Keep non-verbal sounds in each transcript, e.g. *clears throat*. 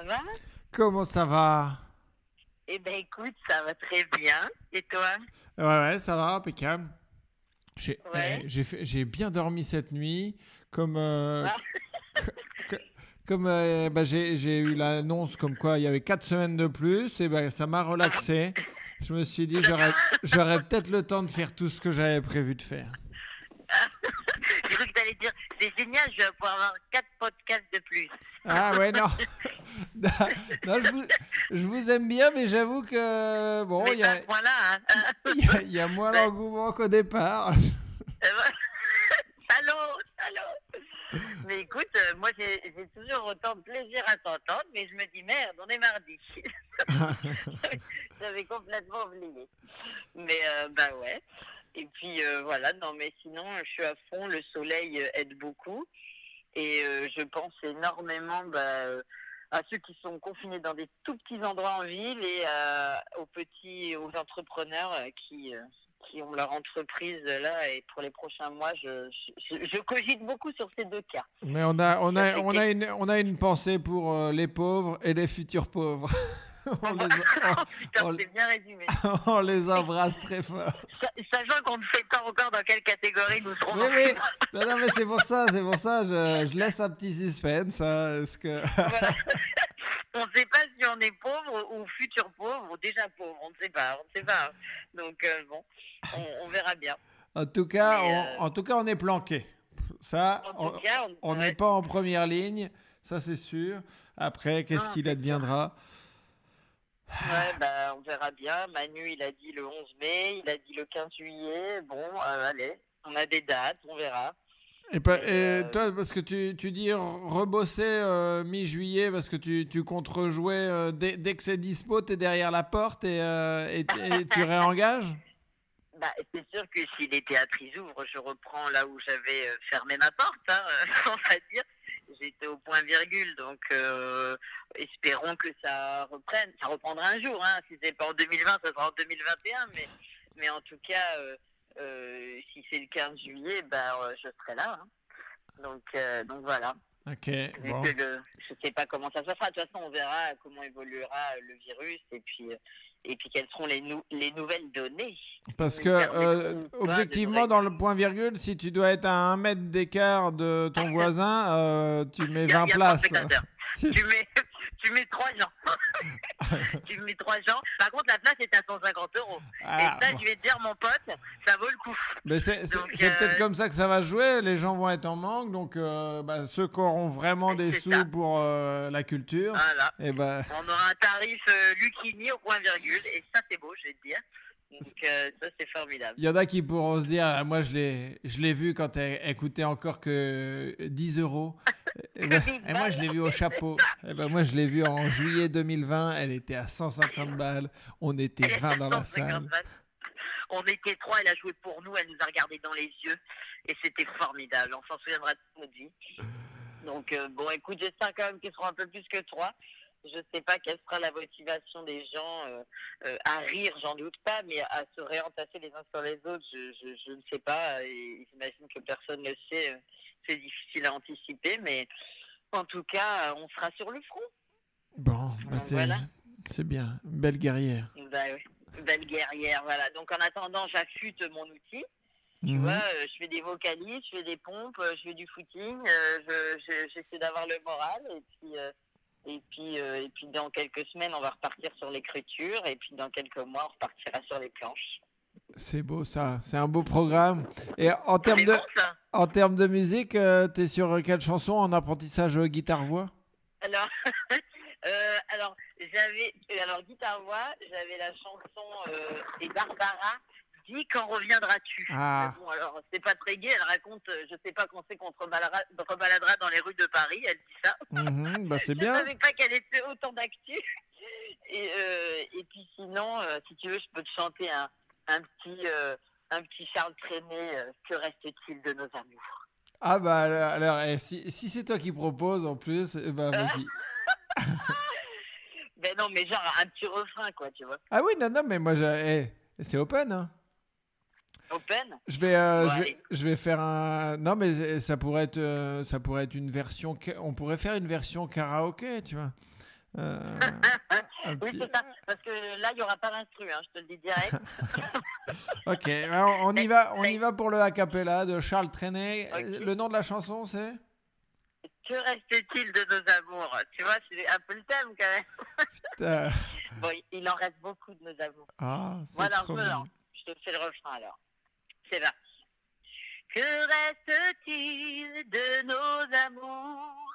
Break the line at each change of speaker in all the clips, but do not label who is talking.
Ça va?
Comment ça va?
Eh ben écoute, ça va très bien. Et toi?
Ouais, ouais, ça va, impeccable. J'ai
Ouais.
eh, bien dormi cette nuit, comme, euh,
Ah. *laughs*
comme euh, bah, j'ai eu l'annonce comme quoi il y avait 4 semaines de plus, et ben ça m'a relaxé. Je me suis dit, j'aurais peut-être le temps de faire tout ce que j'avais prévu de faire.
J'ai cru que t'allais dire, c'est génial, je vais pouvoir avoir quatre podcasts de plus.
Ah ouais, non. *laughs* non, je, vous, je vous aime bien, mais j'avoue que, bon, il y a,
voilà. hein. *laughs*
y a- il y a moins d'engouement qu'au départ. *laughs*
salaud, salaud. Mais écoute, euh, moi j'ai j'ai toujours autant de plaisir à t'entendre, mais je me dis merde, on est mardi. J'avais complètement oublié. Mais euh, bah ouais. Et puis euh, voilà, non mais sinon je suis à fond, le soleil euh, aide beaucoup. Et euh, je pense énormément bah, euh, à ceux qui sont confinés dans des tout petits endroits en ville et euh, aux petits, aux entrepreneurs euh, qui, euh, qui ont leur entreprise euh, là. Et pour les prochains mois, je, je, je cogite beaucoup sur ces deux cas.
Mais on a, on a, *laughs* on a, une, on a une pensée pour euh, les pauvres et les futurs pauvres. *laughs* *laughs* on, les, *laughs*
putain,
on-
c'est bien résumé.
on- *laughs* on les embrasse très fort.
Sa- Sachant qu'on ne sait pas encore dans quelle catégorie nous serons.
Oui, oui. Non, non, mais c'est pour ça, c'est pour ça, je, je laisse un petit suspense. hein, parce que...
Voilà. on ne sait pas si on est pauvre ou futur pauvre ou déjà pauvre. On ne sait pas. On ne sait pas. Donc euh, bon, on, on verra bien.
en, tout cas,
Mais, euh,
en tout cas, on est planqué. Ça, on
cas,
n'est
ouais.
pas en première ligne, ça c'est sûr. Après, qu'est-ce qu'il adviendra?
Ouais, bah, on verra bien. Manu, il a dit le 11 mai, il a dit le 15 juillet. Bon, euh, allez, on a des dates, on verra.
Et, pas-
Et, euh,
toi, parce que tu, tu dis rebosser euh, mi-juillet, parce que tu, tu comptes rejouer dès, dès que c'est dispo, tu es derrière la porte et, et, et *laughs* tu réengages?
Bah, c'est sûr que si les théâtres ouvrent, je reprends là où j'avais fermé ma porte, hein, *laughs* on va dire. J'étais au point virgule, donc euh, espérons que ça reprenne. Ça reprendra un jour, hein. si c'est pas en 2020, ça sera en 2021, mais, mais en tout cas, euh, euh, si c'est le 15 juillet, bah, je serai là. hein. Donc, donc voilà.
Ok, bon.
que le- je sais pas comment ça se fera. De toute façon, on verra comment évoluera le virus et puis, et puis quelles seront les, nou- les nouvelles données.
Parce que, euh, objectivement, dans le point virgule, si tu dois être à un mètre d'écart de ton *laughs* voisin, euh, tu mets
Il y a-
20
il y a
places.
100 spectateurs.
Tu-
tu mets, tu mets trois gens. *laughs* tu mets trois gens. Par contre, la place est à 150 euros.
Ah,
et ça,
bon.
je vais te dire, mon pote, ça vaut le coup.
Mais c'est c'est
euh,
peut-être comme ça que ça va jouer. Les gens vont être en manque. Donc, euh, bah, ceux qui auront vraiment des sous
ça.
pour euh, la culture,
Voilà.
et ben,
On aura un tarif Lucchini au point virgule. Et ça, c'est beau, je vais te dire. Donc, euh, ça, c'est formidable.
il y en a qui pourront se dire Moi, je l'ai je l'ai vu quand elle, elle coûtait encore que 10 euros. Et, ben, et moi, je l'ai vu au chapeau. Et ben, moi, je l'ai vu en juillet 2020. Elle était à 150 balles. On était 20 dans la
150
salle.
balles. On était trois, elle a joué pour nous, elle nous a regardé dans les yeux et c'était formidable. On s'en souviendra toute notre vie. Donc euh, bon, écoute, j'espère quand même qu'ils seront un peu plus que trois. Je sais pas quelle sera la motivation des gens euh, euh, à rire, j'en doute pas, mais à se réentasser les uns sur les autres, je, je, je ne sais pas. Et j'imagine que personne ne le sait. C'est difficile à anticiper, mais en tout cas, on sera sur le front.
Bon, bah, c'est
voilà.
bien. Belle guerrière.
Bah belle guerrière, voilà. Donc en attendant, j'affûte mon outil. Tu
Mhm.
vois, euh, je fais des vocalises, je fais des pompes, euh, je fais du footing, euh, je- je- j'essaie d'avoir le moral et puis et puis et puis dans quelques semaines on va repartir sur l'écriture et puis dans quelques mois on repartira sur les planches.
C'est beau ça, c'est un beau programme. Et en termes de, en termes de musique, euh, t'es sur quelle chanson en apprentissage euh, guitare-voix?
Alors *laughs* euh, alors j'avais euh, alors guitare voix, j'avais la chanson euh, et Barbara dit quand reviendras-tu
Ah.
Bon alors c'est pas très gai, elle raconte je sais pas quand c'est qu'on se rebaladera, dans les rues de Paris, elle dit ça.
Mhm, bah c'est *laughs*
Je
bien.
savais pas qu'elle était autant d'actu. Et, et puis sinon, si tu veux, je peux te chanter un, un petit, euh, un petit Charles Trenet. euh, que reste-t-il de nos amours?
Ah bah alors, alors, eh, si, si c'est toi qui proposes en plus, eh ben, vas-y. *laughs* *laughs*
Ben non, mais genre un petit refrain, quoi, tu vois.
Ah oui, non, non, mais moi, j'ai- eh, c'est open. Hein.
Open?
Je vais, euh,
Bon,
je, vais, je vais faire un. Non, mais ça pourrait être, euh, ça pourrait être une version. On pourrait faire une version karaoké, tu vois. Euh, *laughs*
Oui,
petit-
c'est ça. Parce que là, il n'y aura pas d'instru, hein, je te le dis direct. *laughs*
Ok, alors, on y va, on y va pour le a cappella de Charles Trenet.
Ok.
Le nom de la chanson, c'est?
Que reste-t-il de nos amours? Tu vois, c'est un peu le thème quand même. *laughs* Bon, il- en reste beaucoup de nos amours.
Ah,
Voilà
trop.
Je te fais le refrain alors. C'est parti. Que reste-t-il de nos amours?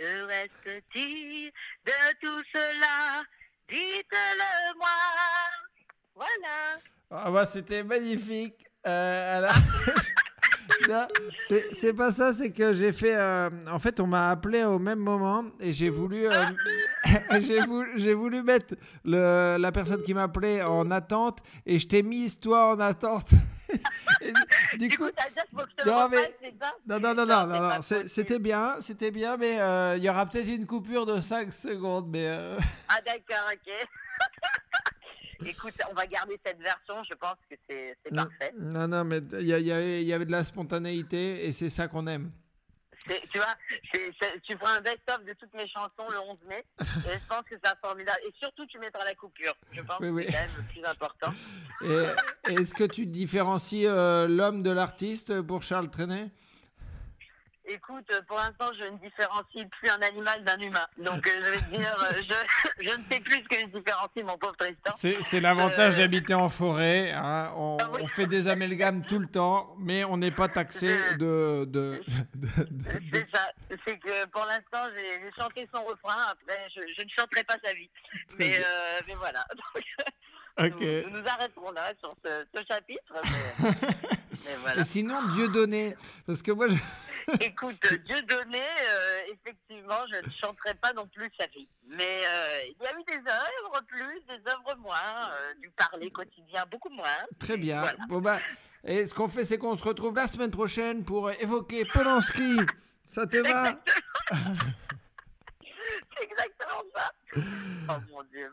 Que reste-t-il de tout cela? Dites-le moi. Voilà.
Ah bah c'était magnifique. Euh, alors... *laughs* C'est pas ça, c'est que j'ai fait. euh, en fait, on m'a appelé au même moment et j'ai voulu, euh, *laughs* j'ai voulu, voulu mettre le, la personne qui m'appelait en attente et je t'ai mis toi en attente. *laughs* Et du,
Du
coup,
coup, ça veut dire qu'il faut que je te
non,
le
mais- non, non, non, non,
Non,
non, c'était bien, c'était bien, mais euh, il y aura peut-être une coupure de 5 secondes, mais. euh,
Ah d'accord, ok. *laughs* Écoute, on va garder cette version, je pense que c'est parfait.
non, non, mais il y, y y avait de la spontanéité et c'est ça qu'on aime.
Tu vois, tu feras un best-of de toutes mes chansons le 11 mai, et je pense que c'est formidable. Et surtout, tu mettras la coupure, je pense
Oui,
que c'est quand même le plus important.
Est-ce que tu différencies euh, l'homme de l'artiste pour Charles Trenet?
Écoute, pour l'instant, je ne différencie plus un animal d'un humain. Donc, euh, je vais te dire, euh, je, *laughs* je ne sais plus ce que je différencie, mon pauvre Tristan.
C'est l'avantage
Euh,
d'habiter en forêt. hein. On,
Ah oui.
on fait des amalgames tout le temps, mais on n'est pas taxé de. de, de- de-
C'est ça. C'est que pour l'instant, j'ai chanté son refrain. Après, je, je ne chanterai pas sa vie. Mais, voilà. *laughs* Donc, Nous, nous nous arrêterons là sur ce, ce chapitre. Mais, *laughs* mais voilà.
Et sinon, Dieu donné. Parce que moi, je- *laughs*
Écoute, Dieu donné, euh, effectivement, je ne chanterai pas non plus sa vie. Mais euh, il y a eu des œuvres plus, des œuvres moins, euh, du parler quotidien beaucoup moins.
très bien.
Voilà.
Bon, bah, et ce qu'on fait, c'est qu'on se retrouve la semaine prochaine pour évoquer Polanski. Ça te va? *laughs*
C'est exactement ça. Oh mon Dieu.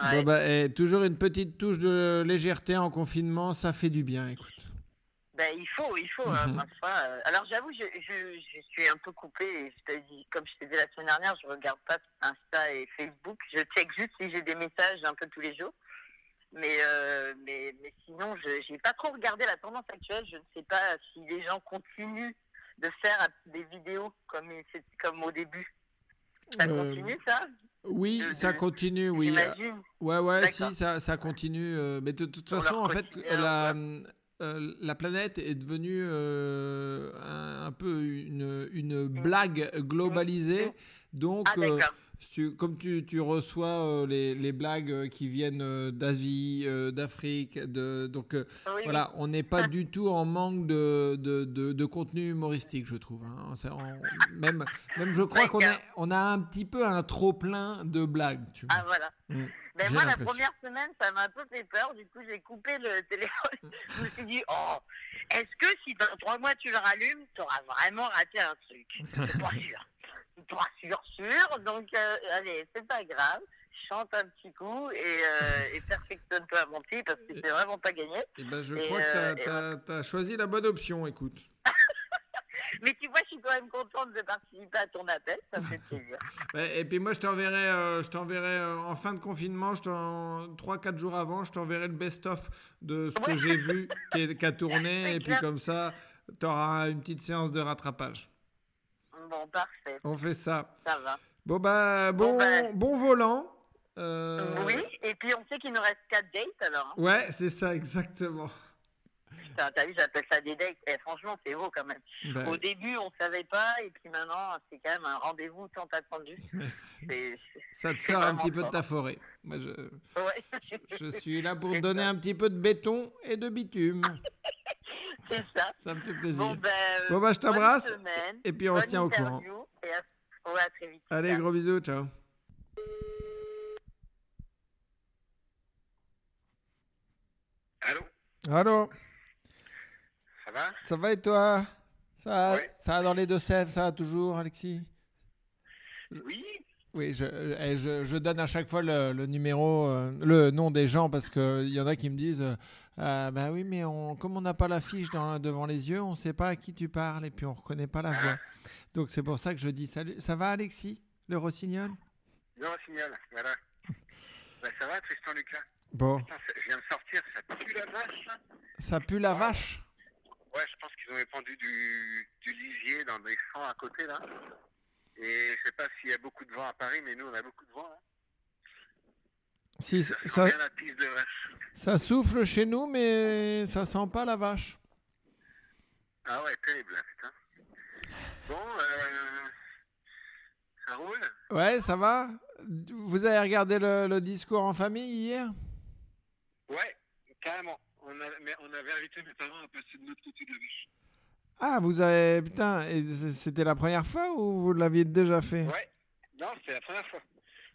Bon, bah, et toujours une petite touche de légèreté en confinement, ça fait du bien, écoute.
Ben, il faut, il faut. hein,
Mhm.
parfois, euh, alors j'avoue, je, je, je suis un peu coupée. et Je te dis, comme je t'ai dit la semaine dernière, je regarde pas Insta et Facebook. Je check juste si j'ai des messages un peu tous les jours. Mais, euh, mais, mais sinon, je n'ai pas trop regardé la tendance actuelle. Je ne sais pas si les gens continuent de faire des vidéos comme, comme au début. Ça
Euh,
continue, ça?
Oui,
de-
ça
de-
continue, oui. Ouais, ouais, si, ça, ça continue. euh, mais de toute façon, en fait, la, euh, la planète est devenue euh, un, un peu une, une blague globalisée. Donc,
Ah,
tu- comme tu, tu reçois euh, les, les blagues euh, qui viennent euh, d'Asie, euh, d'Afrique, donc
oui.
voilà, on n'est pas du tout en manque de, de, de- de contenu humoristique, je trouve. hein. On- même, même, je crois qu'on a,
D'accord.
on a un petit peu un trop plein de blagues. Tu vois.
Ah, voilà.
Mm. J'ai
moi, la première semaine, ça m'a un peu fait peur. Du coup, j'ai coupé le téléphone. *laughs* Je me suis dit, oh, est-ce que si dans trois mois tu le rallumes, tu auras vraiment raté un truc C'est pas *laughs* sûr. Pas sûr, sûr. Donc, euh, allez, c'est pas grave. Chante un petit coup et, euh, et perfectionne-toi, mon petit, parce que c'est vraiment pas gagné.
Eh ben, je
Et,
crois
euh,
que
et
tu as, choisi la bonne option, écoute. *laughs*
Mais tu vois, je suis quand même contente de participer à ton appel. Ça fait plaisir. *laughs*
Et puis moi, je t'enverrai, euh, je t'enverrai euh, en fin de confinement, je t'en 3-4 jours avant, je t'enverrai le best-of de ce que j'ai vu qui, a tourné. *laughs* Et puis comme ça, tu auras une petite séance de rattrapage.
Bon, parfait.
On fait ça.
Ça va.
Bon, bah, bon,
Bon, bah.
bon volant. Euh,
Oui. Et puis, on sait qu'il nous reste quatre dates alors.
Ouais, c'est ça, exactement.
T'as vu, j'appelle ça des dates. Et franchement, c'est beau quand même.
Bah,
Au début, on savait pas, et puis maintenant, c'est quand même un rendez-vous tant attendu. *laughs*
Ça te sort un petit peu de ta forêt. Moi, je,
Ouais,
je suis là pour *laughs* donner
ça.
un petit peu de béton et de bitume. *laughs*
c'est ça.
Ça me fait plaisir.
Bon, ben, euh,
Bon, bah, je t'embrasse. Et puis, on se tient au courant.
interview, Et à, ouais, à très vite.
Allez, gros bisous, ciao.
Allô?
Allô,
Ça va?
Ça va et toi? Ça, va-
Ouais.
ça dans les Deux-Sèvres, ça va toujours, Alexis?
Oui.
Oui, je, eh, je, je donne à chaque fois le, le numéro, euh, le nom des gens parce qu'il y en a qui me disent euh, Ah, Bah oui, mais on, comme on n'a pas l'affiche devant les yeux, on ne sait pas à qui tu parles et puis on ne reconnaît pas la voix. Donc c'est pour ça que je dis Salut. Ça va, Alexis? Le rossignol?
Non, signal, voilà. *laughs* Bah, ça va, Tristan Lucas?
Bon,
Putain, ça- Je viens de sortir, ça pue la vache,
ça pue la vache?
Ouais, je pense qu'ils ont répandu du, du lisier dans des champs à côté, là. Et je sais pas s'il y a beaucoup de vent à Paris, mais nous, on a beaucoup de vent, hein.
Si,
Ça
ça,
sent bien la piste de vache.
ça souffle chez nous, mais ça sent pas la vache.
Ah ouais, terrible, là, putain. Bon, euh... Ça roule?
Ouais, ça va Vous avez regardé le, le discours en famille hier?
Ouais, carrément. On, a, mais on avait invité mes parents à passer de l'autre côté de la.
Ah, vous avez. Putain, c'était la première fois ou vous l'aviez déjà fait?
Ouais. Non, c'était la première fois.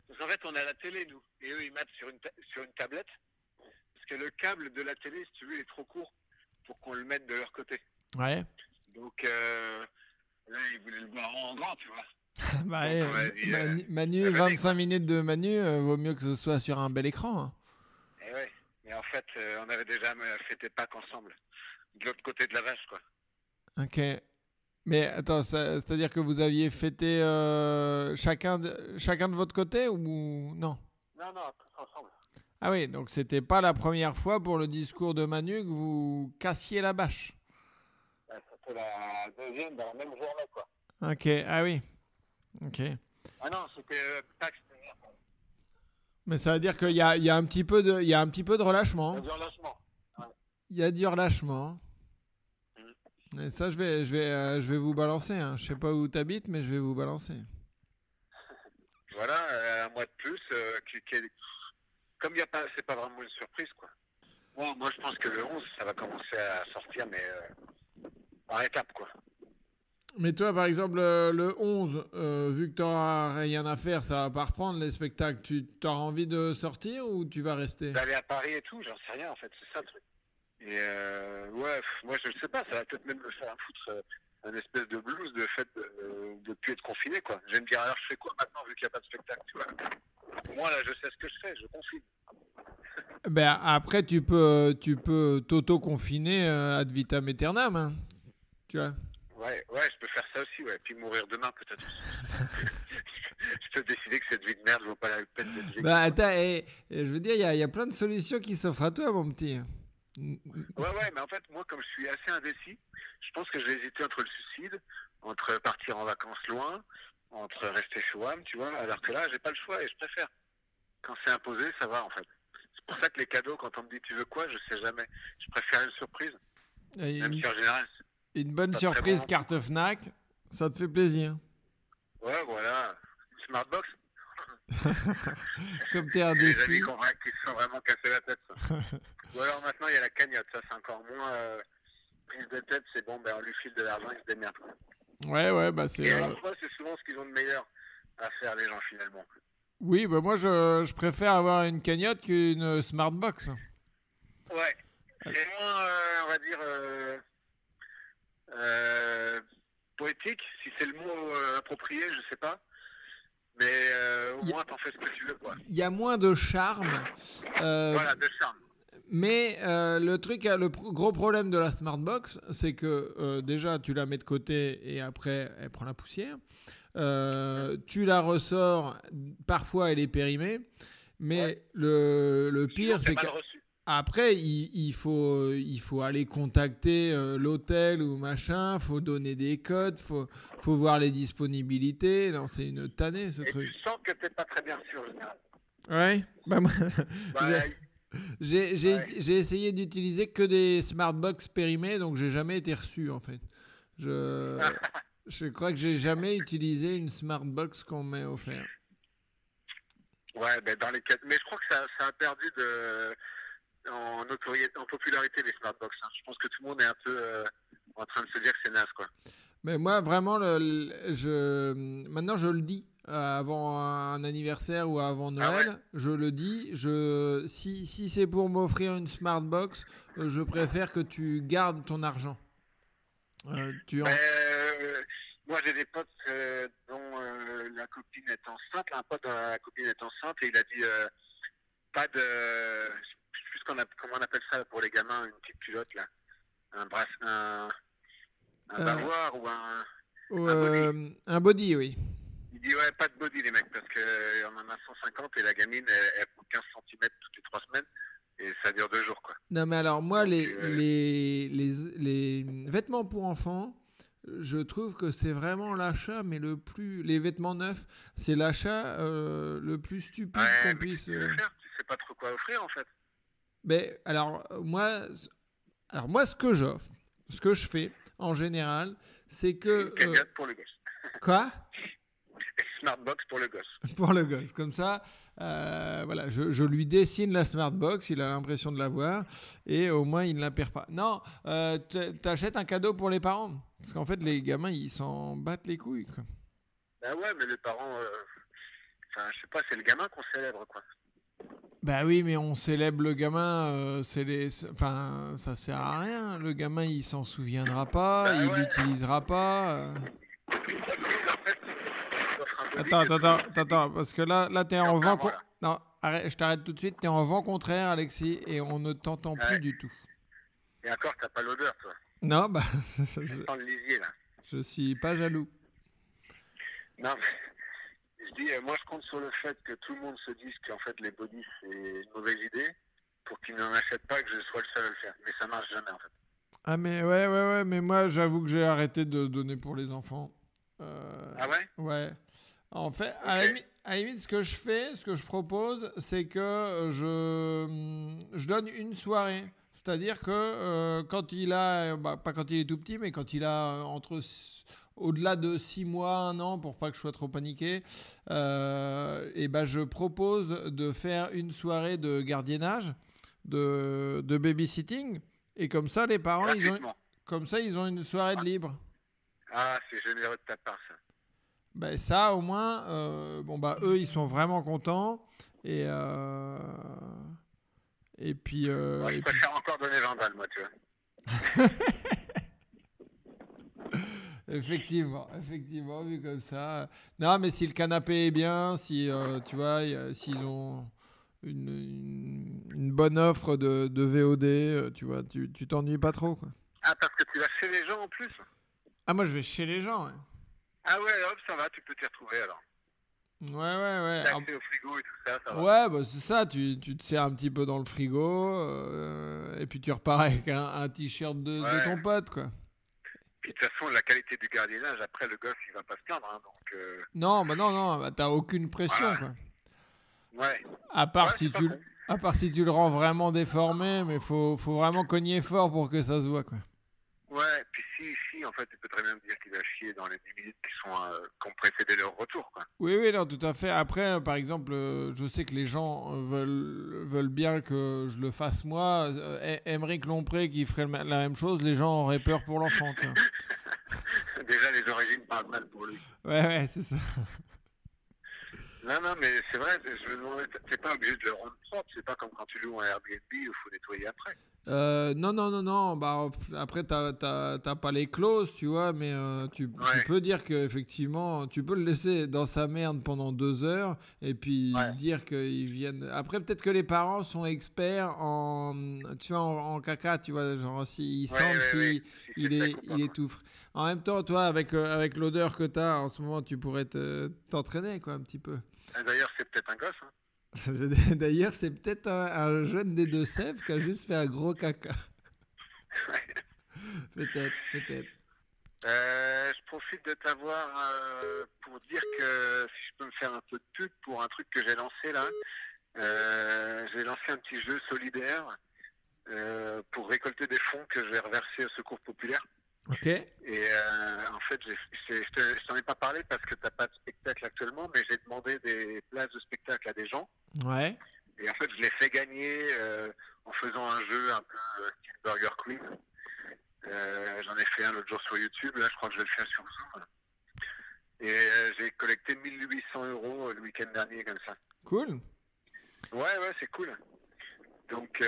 Parce qu'en fait, on a la télé, nous. Et eux, ils matent sur une, ta- sur une tablette. Parce que le câble de la télé, si tu veux, il est trop court pour qu'on le mette de leur côté.
Ouais.
Donc, euh, là, ils voulaient le voir en grand, tu vois. *laughs*
bah,
Donc,
eh,
euh,
Manu, Manu,
euh, venez,
25 minutes de Manu, euh, vaut mieux que ce soit sur un bel écran. hein.
Et ouais. Mais en fait, euh, on avait déjà euh, fêté Pâques ensemble. De l'autre côté de la vache, quoi.
Ok. Mais attends, c'est-à-dire que vous aviez fêté euh, chacun, de, chacun de votre côté ou non?
Non, non, tous ensemble.
Ah oui, donc c'était pas la première fois pour le discours de Manu que vous cassiez la bâche.
Ouais, C'était la deuxième dans la même journée, quoi.
Ok, ah oui. Ok.
Ah non, c'était euh.
Mais ça veut dire qu'il y a, il y, a un petit peu de- il y a un petit peu de relâchement.
Relâchement.
Il y a du relâchement.
Mm.
Et ça, je vais, je vais, euh, je vais vous balancer. Hein. Je sais pas où tu habites, mais je vais vous balancer. *laughs*
Voilà, euh, un mois de plus, euh, qui, qui est- comme a pas, c'est pas vraiment une surprise, quoi. Moi, moi, je pense que le 11, ça va commencer à sortir, mais par étapes, quoi.
Mais toi, par exemple, euh, le 11, euh, vu que tu n'auras rien à faire, ça va pas reprendre les spectacles. Tu auras envie de sortir ou tu vas rester?
D'aller à Paris et tout, j'en sais rien, en fait, c'est ça le truc. Et euh, ouais, moi, je sais pas, ça va peut-être même me faire foutre euh, un espèce de blues de fait de, de plus être confiné, quoi. Je vais me dire, alors, je fais quoi maintenant, vu qu'il n'y a pas de spectacle, tu vois? Moi, là, je sais ce que je fais, je confine. *laughs*
ben, Après, tu peux tu peux t'auto-confiner ad vitam aeternam. hein. Tu vois?
Ouais, ouais, je peux faire ça aussi, ouais. Puis mourir demain, peut-être. *laughs* je peux décider que cette vie de merde vaut pas la peine d'être.
Bah, attends, et- et je veux dire, il y, y a plein de solutions qui s'offrent à toi, mon petit.
Ouais, ouais, mais en fait, moi, comme je suis assez indécis, je pense que je vais hésiter entre le suicide, entre partir en vacances loin, entre rester chez WAM, tu vois, alors que là, j'ai pas le choix et je préfère. Quand c'est imposé, ça va, en fait. C'est pour ça que les cadeaux, quand on me dit tu veux quoi, je sais jamais. Je préfère une surprise, même si en général,
une bonne surprise
bon.
carte Fnac, ça te fait plaisir.
ouais, voilà. Une Smartbox, *laughs*
Comme *laughs* tu es
les
indécis.
amis qui, se sont vraiment cassé la tête. ça. *laughs* Ou alors maintenant, il y a la cagnotte, ça, c'est encore moins euh, prise de tête, c'est bon, ben, on lui file de l'argent, il se démerde.
Ouais, ouais, bah c'est.
Et
euh,
c'est souvent ce qu'ils ont de meilleur à faire, les gens, finalement.
Oui, bah moi je, je préfère avoir une cagnotte qu'une smartbox.
Ouais. C'est moins, euh, on va dire, euh, poétique, si c'est le mot euh, approprié, je sais pas. Mais euh, au moins, t'en fais ce que tu veux.
Il y a moins de charme.
Voilà, de charme.
Mais le truc, le pro- gros problème de la smartbox, c'est que déjà tu la mets de côté et après elle prend la poussière. Tu la ressors, parfois elle est périmée. Mais
Ouais.
le, le pire, c'est que. Après, il, il faut, il faut aller contacter euh, l'hôtel ou machin, faut donner des codes, faut, faut voir les disponibilités. Non, c'est une tannée ce
Et
truc.
tu sens que t'es pas très bien sûr.
Ouais. Bah, moi,
Bah,
j'ai- J'ai j'ai essayé d'utiliser que des smartbox périmés, donc j'ai jamais été reçu en fait. Je, *laughs* je crois que j'ai jamais utilisé une smartbox qu'on m'ait offert.
Ouais, ben dans les mais je crois que ça, ça a perdu de en en popularité les smartbox. Hein. Je pense que tout le monde est un peu euh, en train de se dire que c'est naze quoi.
Mais moi vraiment, le, je maintenant je le dis euh, avant un anniversaire ou avant ah Noël, je le dis, je, si, si c'est pour m'offrir une smart box, euh, je préfère que tu gardes ton argent.
Euh, tu moi, j'ai des potes dont la copine est enceinte. Un pote dont la copine est enceinte et il a dit pas de. Sais plus comment on appelle ça pour les gamins, une petite culotte là? Un brasse, un, un bavoir ou un.
un body? un body, oui.
Il dit ouais, pas de body les mecs, parce qu'on en a 150 et la gamine, elle, prend 15 cm toutes les 3 semaines et ça dure 2 jours quoi.
Non mais alors moi, les, euh, les, les, les, vêtements pour enfants, je trouve que c'est vraiment l'achat, mais le plus... Les vêtements neufs, c'est l'achat euh, le plus stupide qu'on puisse...
Tu, euh, tu sais pas trop quoi offrir en fait.
Mais alors moi, alors moi ce que j'offre, ce que je fais en général, c'est que...
Une pour le gosse.
Quoi?
Smartbox pour le gosse. *laughs*
pour le gosse, comme ça, euh, voilà, je, lui dessine la Smartbox, il a l'impression de l'avoir, et au moins il ne la perd pas. Non, euh, t'achètes un cadeau pour les parents, parce qu'en fait les gamins ils s'en battent les couilles. Quoi.
Ben ouais, mais les parents, euh, enfin je sais pas, c'est le gamin qu'on célèbre quoi.
Bah oui, mais on célèbre le gamin, euh, c'est les, enfin ça sert à rien. Le gamin il s'en souviendra pas, bah il l'utilisera pas. Attends, attends, attends, parce que là, là es en vent. Non, arrête, je t'arrête tout de suite. Tu es en vent contraire, Alexis, et on ne t'entend plus du tout.
Et encore, t'as pas l'odeur, toi.
Non, bah. *laughs*
je... le lisier, là.
Je suis pas jaloux.
Non, je dis, euh, moi, je compte sur le fait que tout le monde se dise qu'en fait, les bodies, c'est une mauvaise idée pour qu'ils n'en achètent pas, que je sois le seul à le faire. Mais ça marche jamais, en fait.
Ah, mais ouais, ouais, ouais, mais moi, j'avoue que j'ai arrêté de donner pour les enfants.
Euh... Ah ouais?
Ouais. En fait, à, la limite, ce que je fais, ce que je propose, c'est que je, je donne une soirée. C'est-à-dire que euh, quand il a, bah, pas quand il est tout petit, mais quand il a entre au-delà de 6 mois, 1 an, pour pas que je sois trop paniqué, euh, et ben je propose de faire une soirée de gardiennage, de, de babysitting, et comme ça les parents, ils ont, comme ça ils ont une soirée de libre.
Ah, c'est généreux de ta part ça.
Ben ça, au moins, euh, bon bah eux, ils sont vraiment contents. Et euh, et puis. Euh,
encore donner 20 balles, moi, tu
vois. *laughs* effectivement, effectivement, vu comme ça. Non, mais si le canapé est bien, si tu vois, s'ils ont une, une, bonne offre de, de VOD, tu vois, tu t'ennuies pas trop, quoi.
Ah, parce que tu vas chez les gens en plus?
Ah, moi, je vais chez les gens, ouais.
Ah ouais, hop, ça va, tu peux t'y retrouver alors.
Ouais, ouais, ouais.
Accès au frigo et tout ça, ça va.
Ouais, bah c'est ça, tu, tu, te sers un petit peu dans le frigo, euh, et puis tu repars avec un, un t-shirt de, de, ton pote, quoi.
Puis de toute façon, la qualité du gardiennage, après le gosse, il va pas se plaindre, hein, donc... Euh...
Non, bah non, non, bah, t'as aucune pression, quoi.
Ouais.
À part, si tu, à part si tu le rends vraiment déformé, mais faut, faut vraiment cogner fort pour que ça se voit, quoi.
Ouais, puis si, si, en fait, tu peux très bien me dire qu'il a chié dans les 10 minutes qui, sont, euh, qui ont précédé leur retour. Quoi.
Oui, oui, non, tout à fait. Après, euh, par exemple, euh, je sais que les gens veulent, veulent bien que je le fasse moi. Émeric Lompré qui ferait la même chose, les gens auraient peur pour l'enfant. *laughs*
Déjà, les origines parlent mal pour lui.
Ouais, ouais, c'est ça.
Non, non, mais c'est vrai, je me t'es pas obligé de le rendre propre, c'est pas comme quand tu loues un Airbnb où il faut nettoyer après.
Euh, non, non, non, non. Bah, après, t'as pas les clauses, tu vois, mais euh, tu, peux dire qu'effectivement, tu peux le laisser dans sa merde pendant deux heures et puis dire qu'ils viennent. Après, peut-être que les parents sont experts en, tu vois, en, caca, tu vois, genre s'ils sentent s'il il, est, il étouffe. En même temps, toi, avec, euh, avec l'odeur que t'as en ce moment, tu pourrais t'entraîner, quoi, un petit peu.
D'ailleurs, c'est peut-être un gosse. Hein. *laughs*
D'ailleurs, c'est peut-être un, jeune des deux sèvres qui a juste fait un gros caca. *laughs* peut-être, peut-être.
Euh, je profite de t'avoir euh, pour dire que si je peux me faire un peu de pub pour un truc que j'ai lancé là, Euh, j'ai lancé un petit jeu solidaire pour récolter des fonds que je vais reverser au Secours Populaire.
Ok.
Et euh, en fait, je te- je t'en ai pas parlé parce que t'as pas de spectacle actuellement, mais j'ai demandé des places de spectacle à des gens.
Ouais.
Et en fait, je l'ai fait gagner euh, en faisant un jeu un peu euh, style Burger. Euh, J'en ai fait un l'autre jour sur YouTube. Là, je crois que je vais le faire sur Zoom. Et j'ai collecté 1800 euros le week-end dernier, comme ça.
Cool.
Ouais, ouais, c'est cool. Donc,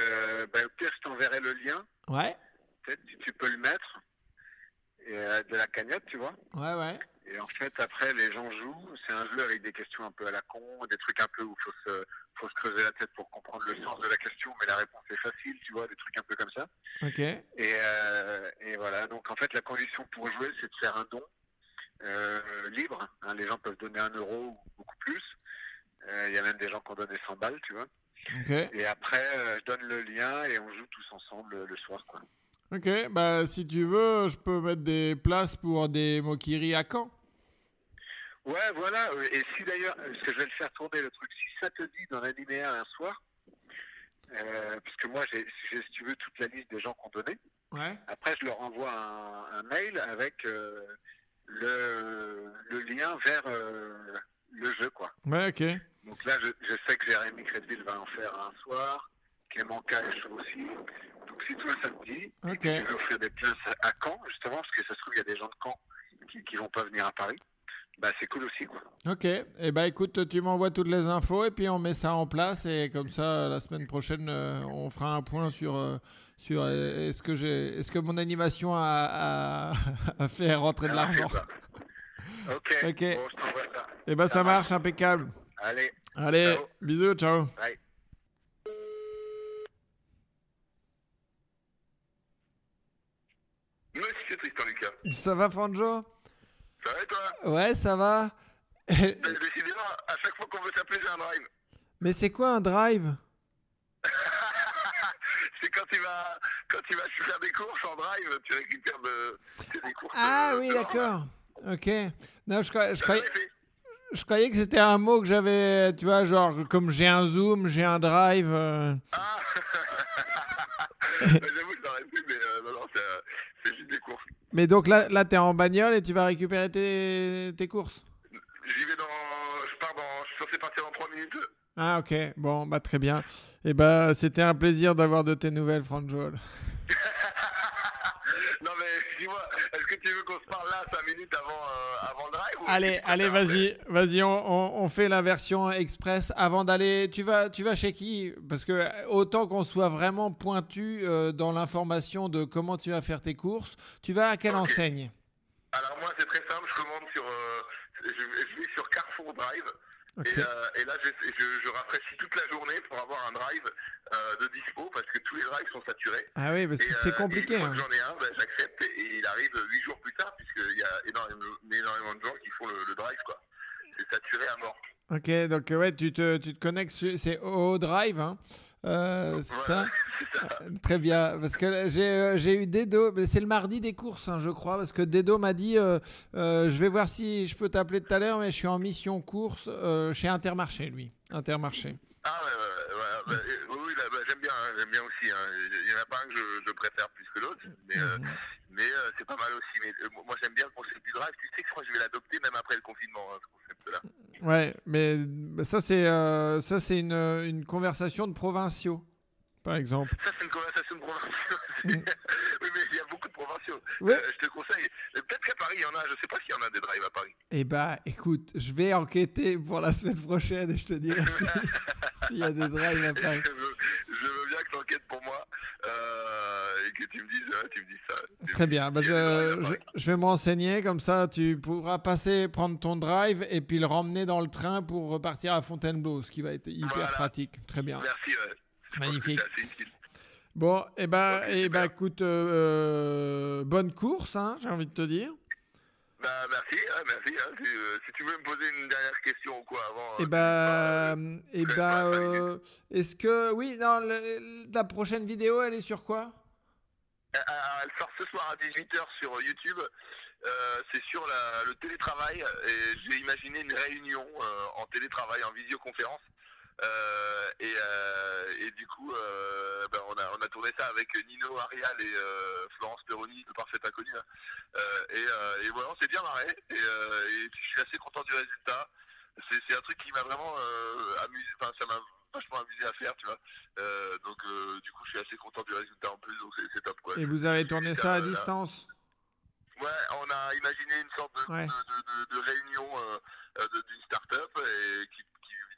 bah, au pire, je t'enverrai le lien.
Ouais.
Peut-être si tu peux le mettre. Et, euh, de la cagnotte, tu vois.
Ouais, ouais.
Et en fait, après, les gens jouent. C'est un jeu avec des questions un peu à la con, des trucs un peu où il faut se, faut se creuser la tête pour comprendre le sens de la question, mais la réponse est facile, tu vois, des trucs un peu comme ça.
Ok.
Et, euh, et voilà, donc en fait, la condition pour jouer, c'est de faire un don euh, libre. hein. les gens peuvent donner un euro ou beaucoup plus. Il y a même des gens qui ont donné 100 balles, tu vois.
Ok.
Et après, je donne le lien et on joue tous ensemble le, le soir, quoi.
Ok. Bah, si tu veux, je peux mettre des places pour des Mokiri à Caen.
Ouais, voilà. Et si d'ailleurs, parce que je vais le faire tourner le truc, si ça te dit d'en animer un un soir, euh, parce que moi, j'ai, si tu veux, toute la liste des gens qui ont donné.
Ouais.
Après, je leur envoie un, un mail avec euh, le, le lien vers euh, le jeu, quoi.
Ouais, ok.
Donc là, je, je sais que Jérémy Crédville va en faire un soir, Clément Cache aussi. Donc si toi, ça te dit,
Ok.
tu veux offrir des places à, Caen, justement, parce que ça se trouve, il y a des gens de Caen qui, qui vont pas venir à Paris. Bah, c'est cool aussi, quoi.
Ok. Et bah, écoute, tu m'envoies toutes les infos et puis on met ça en place et comme ça, la semaine prochaine, euh, on fera un point sur. euh, sur euh, est-ce que j'ai est-ce que mon animation a, a, *laughs* a fait rentrer de l'argent?
Ok, *laughs*
Ok.
bon, je t'envoie ça.
et bah ça marche impeccable
Allez,
allez
Ciao.
bisous ciao
bye.
Monsieur Tristan Lucas,
ça va Franjo?
Ça va et toi?
Ouais ça va
Euh, Décidément, à chaque fois qu'on veut s'appeler, j'ai un drive.
mais c'est quoi un drive? *laughs*
C'est quand tu vas quand tu vas faire des courses en drive, tu récupères de, des courses.
ah oui d'accord ok non je, croyais je que c'était un mot que j'avais tu vois genre comme j'ai un zoom j'ai un drive euh.
Ah *laughs* J'avoue, je l'aurais pu, mais euh, non, non, c'est, euh, c'est juste des courses.
Mais donc là là t'es en bagnole et tu vas récupérer tes, tes courses
J'y vais dans. Je pars dans. Je suis censé partir dans 3 minutes.
Ah ok, bon bah très bien. Et bah c'était un plaisir d'avoir de tes nouvelles, Franjo. *laughs*
dis-moi, est-ce que tu veux qu'on se parle là 5 minutes avant, euh, avant le drive ou
Allez, allez, vas-y, vas-y, on, on- on fait la version express. Avant d'aller. Tu vas, tu vas chez qui? Parce que autant qu'on soit vraiment pointu euh, dans l'information de comment tu vas faire tes courses, tu vas à quelle enseigne?
Alors moi c'est très simple, je commande sur, euh, je, je vais sur Carrefour Drive Et, euh, et là je, je, je rafraîchis toute la journée pour avoir un drive euh, de dispo parce que tous les drives sont saturés.
Ah oui, parce que
euh,
c'est
et
compliqué. Hein.
j'en ai un, ben, j'accepte et, il arrive 8 jours plus tard puisqu'il y a énormément, énormément de gens qui font le, le drive quoi. C'est saturé à mort.
Ok, donc ouais, tu te, tu te connectes, c'est au drive, hein. Euh, ça.
Ça.
Très bien, parce que j'ai euh, j'ai eu Dedo, mais c'est le mardi des courses, hein, je crois, parce que Dedo m'a dit, euh, euh, je vais voir si je peux t'appeler tout à l'heure, mais je suis en mission course euh, chez Intermarché, lui. Intermarché.
Ah ouais, ouais, ouais, ouais, bah, euh, oui, bah, j'aime bien, hein, j'aime bien aussi. hein. Il y en a pas un que je, je préfère plus que l'autre, mais, euh,
Mhm.
Mais euh, c'est pas mal aussi. Mais euh, moi j'aime bien le concept du drive. Tu sais que moi je vais l'adopter même après le confinement, hein, ce concept-là.
Ouais, mais bah, ça c'est euh, ça c'est une, une conversation de provinciaux, par exemple.
Ça c'est une conversation de provinciaux. *laughs*
Mm.
oui, mais il y a beaucoup de provinciaux.
Ouais.
Je te conseille. Peut-être qu'à Paris il y en a. Je sais pas s'il y en a des drives à Paris.
Eh bah, écoute, je vais enquêter pour la semaine prochaine et je te dirai *laughs* si- s'il y a des drives à Paris.
je, veux, je veux bien enquêtes pour moi euh, et que tu me dises, euh, tu me dises ça.
Très bien, bah, je, vais me renseigner, comme ça tu pourras passer, prendre ton drive et puis le ramener dans le train pour repartir à Fontainebleau, ce qui va être hyper
Voilà.
pratique. Très bien.
Merci. Ouais.
Magnifique. Bon, et
Ok,
et
super.
bah écoute, euh, bonne course, hein, j'ai envie de te dire.
Bah, merci, hein, merci. hein. Si, euh, si tu veux me poser une dernière question ou quoi avant.
Et
euh,
bah,
n'hésite
et
ouais,
bah, euh, est-ce que, oui, non, le- la prochaine vidéo, elle est sur quoi?
Euh, euh, Elle sort ce soir à 18h sur YouTube. Euh, c'est sur la- le télétravail et j'ai imaginé une réunion euh, en télétravail, en visioconférence Euh, et, euh, et du coup, euh, ben, on, a, on a tourné ça avec Nino Arial et euh, Florence Perroni, le parfait inconnu. hein. Euh, et, euh, et voilà, on s'est bien marré. Et, euh, et je suis assez content du résultat. C'est un truc qui m'a vraiment euh, amusé. Enfin, ça m'a vachement amusé à faire, tu vois. Euh, donc, euh, du coup, je suis assez content du résultat en plus. Donc, c'est top, quoi.
Et vous avez tourné ça à
Euh, là.
distance?
Ouais, on a imaginé une sorte de,
Ouais.
de, de- de- de réunion euh, euh, d'une start-up et qui,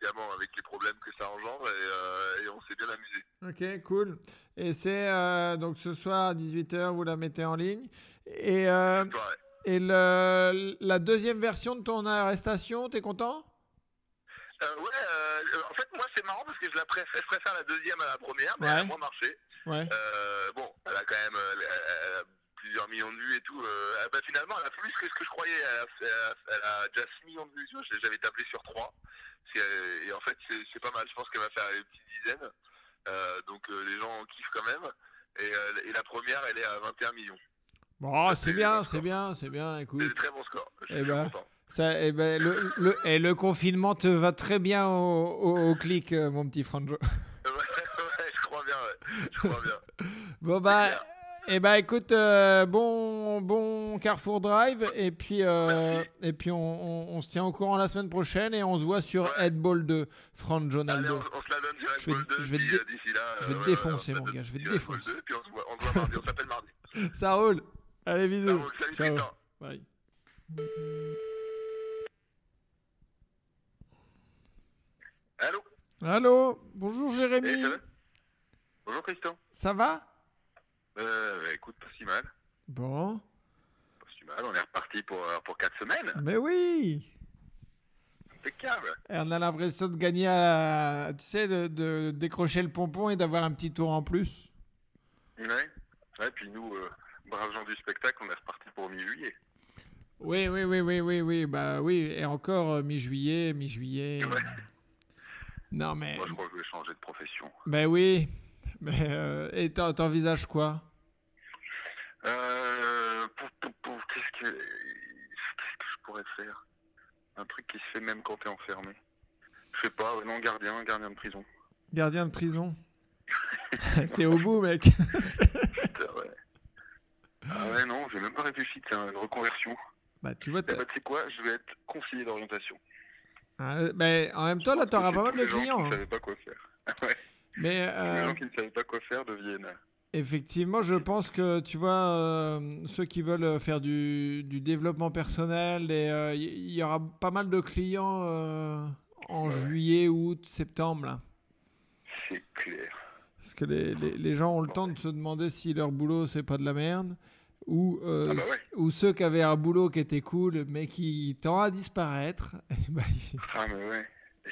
évidemment avec les problèmes que ça engendre et, euh, et on s'est bien amusé.
Ok, cool. Et c'est euh, donc ce soir à 18h, vous la mettez en ligne. Et, euh, et le, la deuxième version de ton arrestation, t'es content?
Ouais, en fait moi c'est marrant parce que je la préfère, je préfère la deuxième à la première, mais
Ouais.
elle a moins marché.
Ouais.
Bon, elle a quand même elle a plusieurs millions de vues et tout. Euh, bah, finalement, elle a plus que ce que je croyais. Elle a, elle a- elle a déjà 6 millions de vues. J'avais tablé sur 3. Et en fait, c'est c'est pas mal. Je pense qu'elle va faire une petite dizaine. Euh, donc euh, les gens kiffent quand même. Et, euh, et la première, elle est à 21 millions.
Bon, c'est
c'est
bien,
bon
c'est bien, c'est bien.
C'est
Écoute,
un très bon score. Je suis
Eh ben. ça, eh ben, le, le, et le confinement te va très bien au, au- au clic, euh, mon petit Franjo. *laughs*
Ouais, ouais, je crois bien. Ouais. Je crois bien.
Bon bah. Eh ben écoute, euh, bon, bon Carrefour Drive et puis euh, et puis on, on- on se tient au courant la semaine prochaine et on se voit sur
Ouais.
Headball 2, Franjo
Allez,
Naldo.
on, on se la donne sur Red
Je vais-
Bull 2.
je vais te dé-
euh, là,
je vais te
euh,
défoncer,
ouais,
mon gars, je vais te défoncer.
2, puis on se voit, on se voit mardi. On s'appelle mardi. *laughs*
Ça roule. Allez
Ça
bisous.
roule. Salut
Ciao.
Tristan.
Bye.
Allô?
Allô, bonjour
Eh,
Jérémy.
ça va? Bonjour Tristan.
Ça va?
Euh, bah, écoute, pas si mal.
Bon,
Pas si mal. On est reparti pour, euh, pour 4 semaines.
mais oui.
Impeccable.
Et on a l'impression de gagner à la- tu sais, de, de décrocher le pompon et d'avoir un petit tour en plus.
Ouais. Ouais, puis nous, euh, braves gens du spectacle, on est reparti pour mi-juillet.
Oui, oui, oui, oui, oui, oui, bah oui, et encore euh, mi-juillet, mi-juillet.
Ouais.
Non mais,
Moi, je crois que je vais changer de profession.
ben oui, mais euh, et t'en- t'envisages quoi?
Euh, pour, pour, pour- qu'est-ce que, qu'est-ce que je pourrais faire? Un truc qui se fait même quand t'es enfermé. Je sais pas, non, gardien, gardien de prison.
Gardien de prison? *laughs* T'es au bout, mec.
Putain, ouais. Ah ouais, non, j'ai même pas réfléchi, c'est une reconversion.
Bah tu vois,
ben, tu sais quoi, je vais être conseiller d'orientation.
Ah, ben, en même temps, là, t'auras pas mal de clients.
qui
hein.
ne savaient pas quoi faire. *laughs* ouais,
Mais
les
euh,
gens qui ne savaient pas quoi faire deviennent.
effectivement, je pense que, tu vois, euh, ceux qui veulent faire du, du développement personnel, et euh, il y, y aura pas mal de clients euh, en
Ouais.
juillet, août, septembre.
C'est clair.
Parce que les, les- les gens ont le temps de se demander si leur boulot, c'est pas de la merde. Ou,
Ah bah ouais.
ou ceux qui avaient un boulot qui était cool, mais qui tend à disparaître. *laughs* ils-
Ah, mais ouais,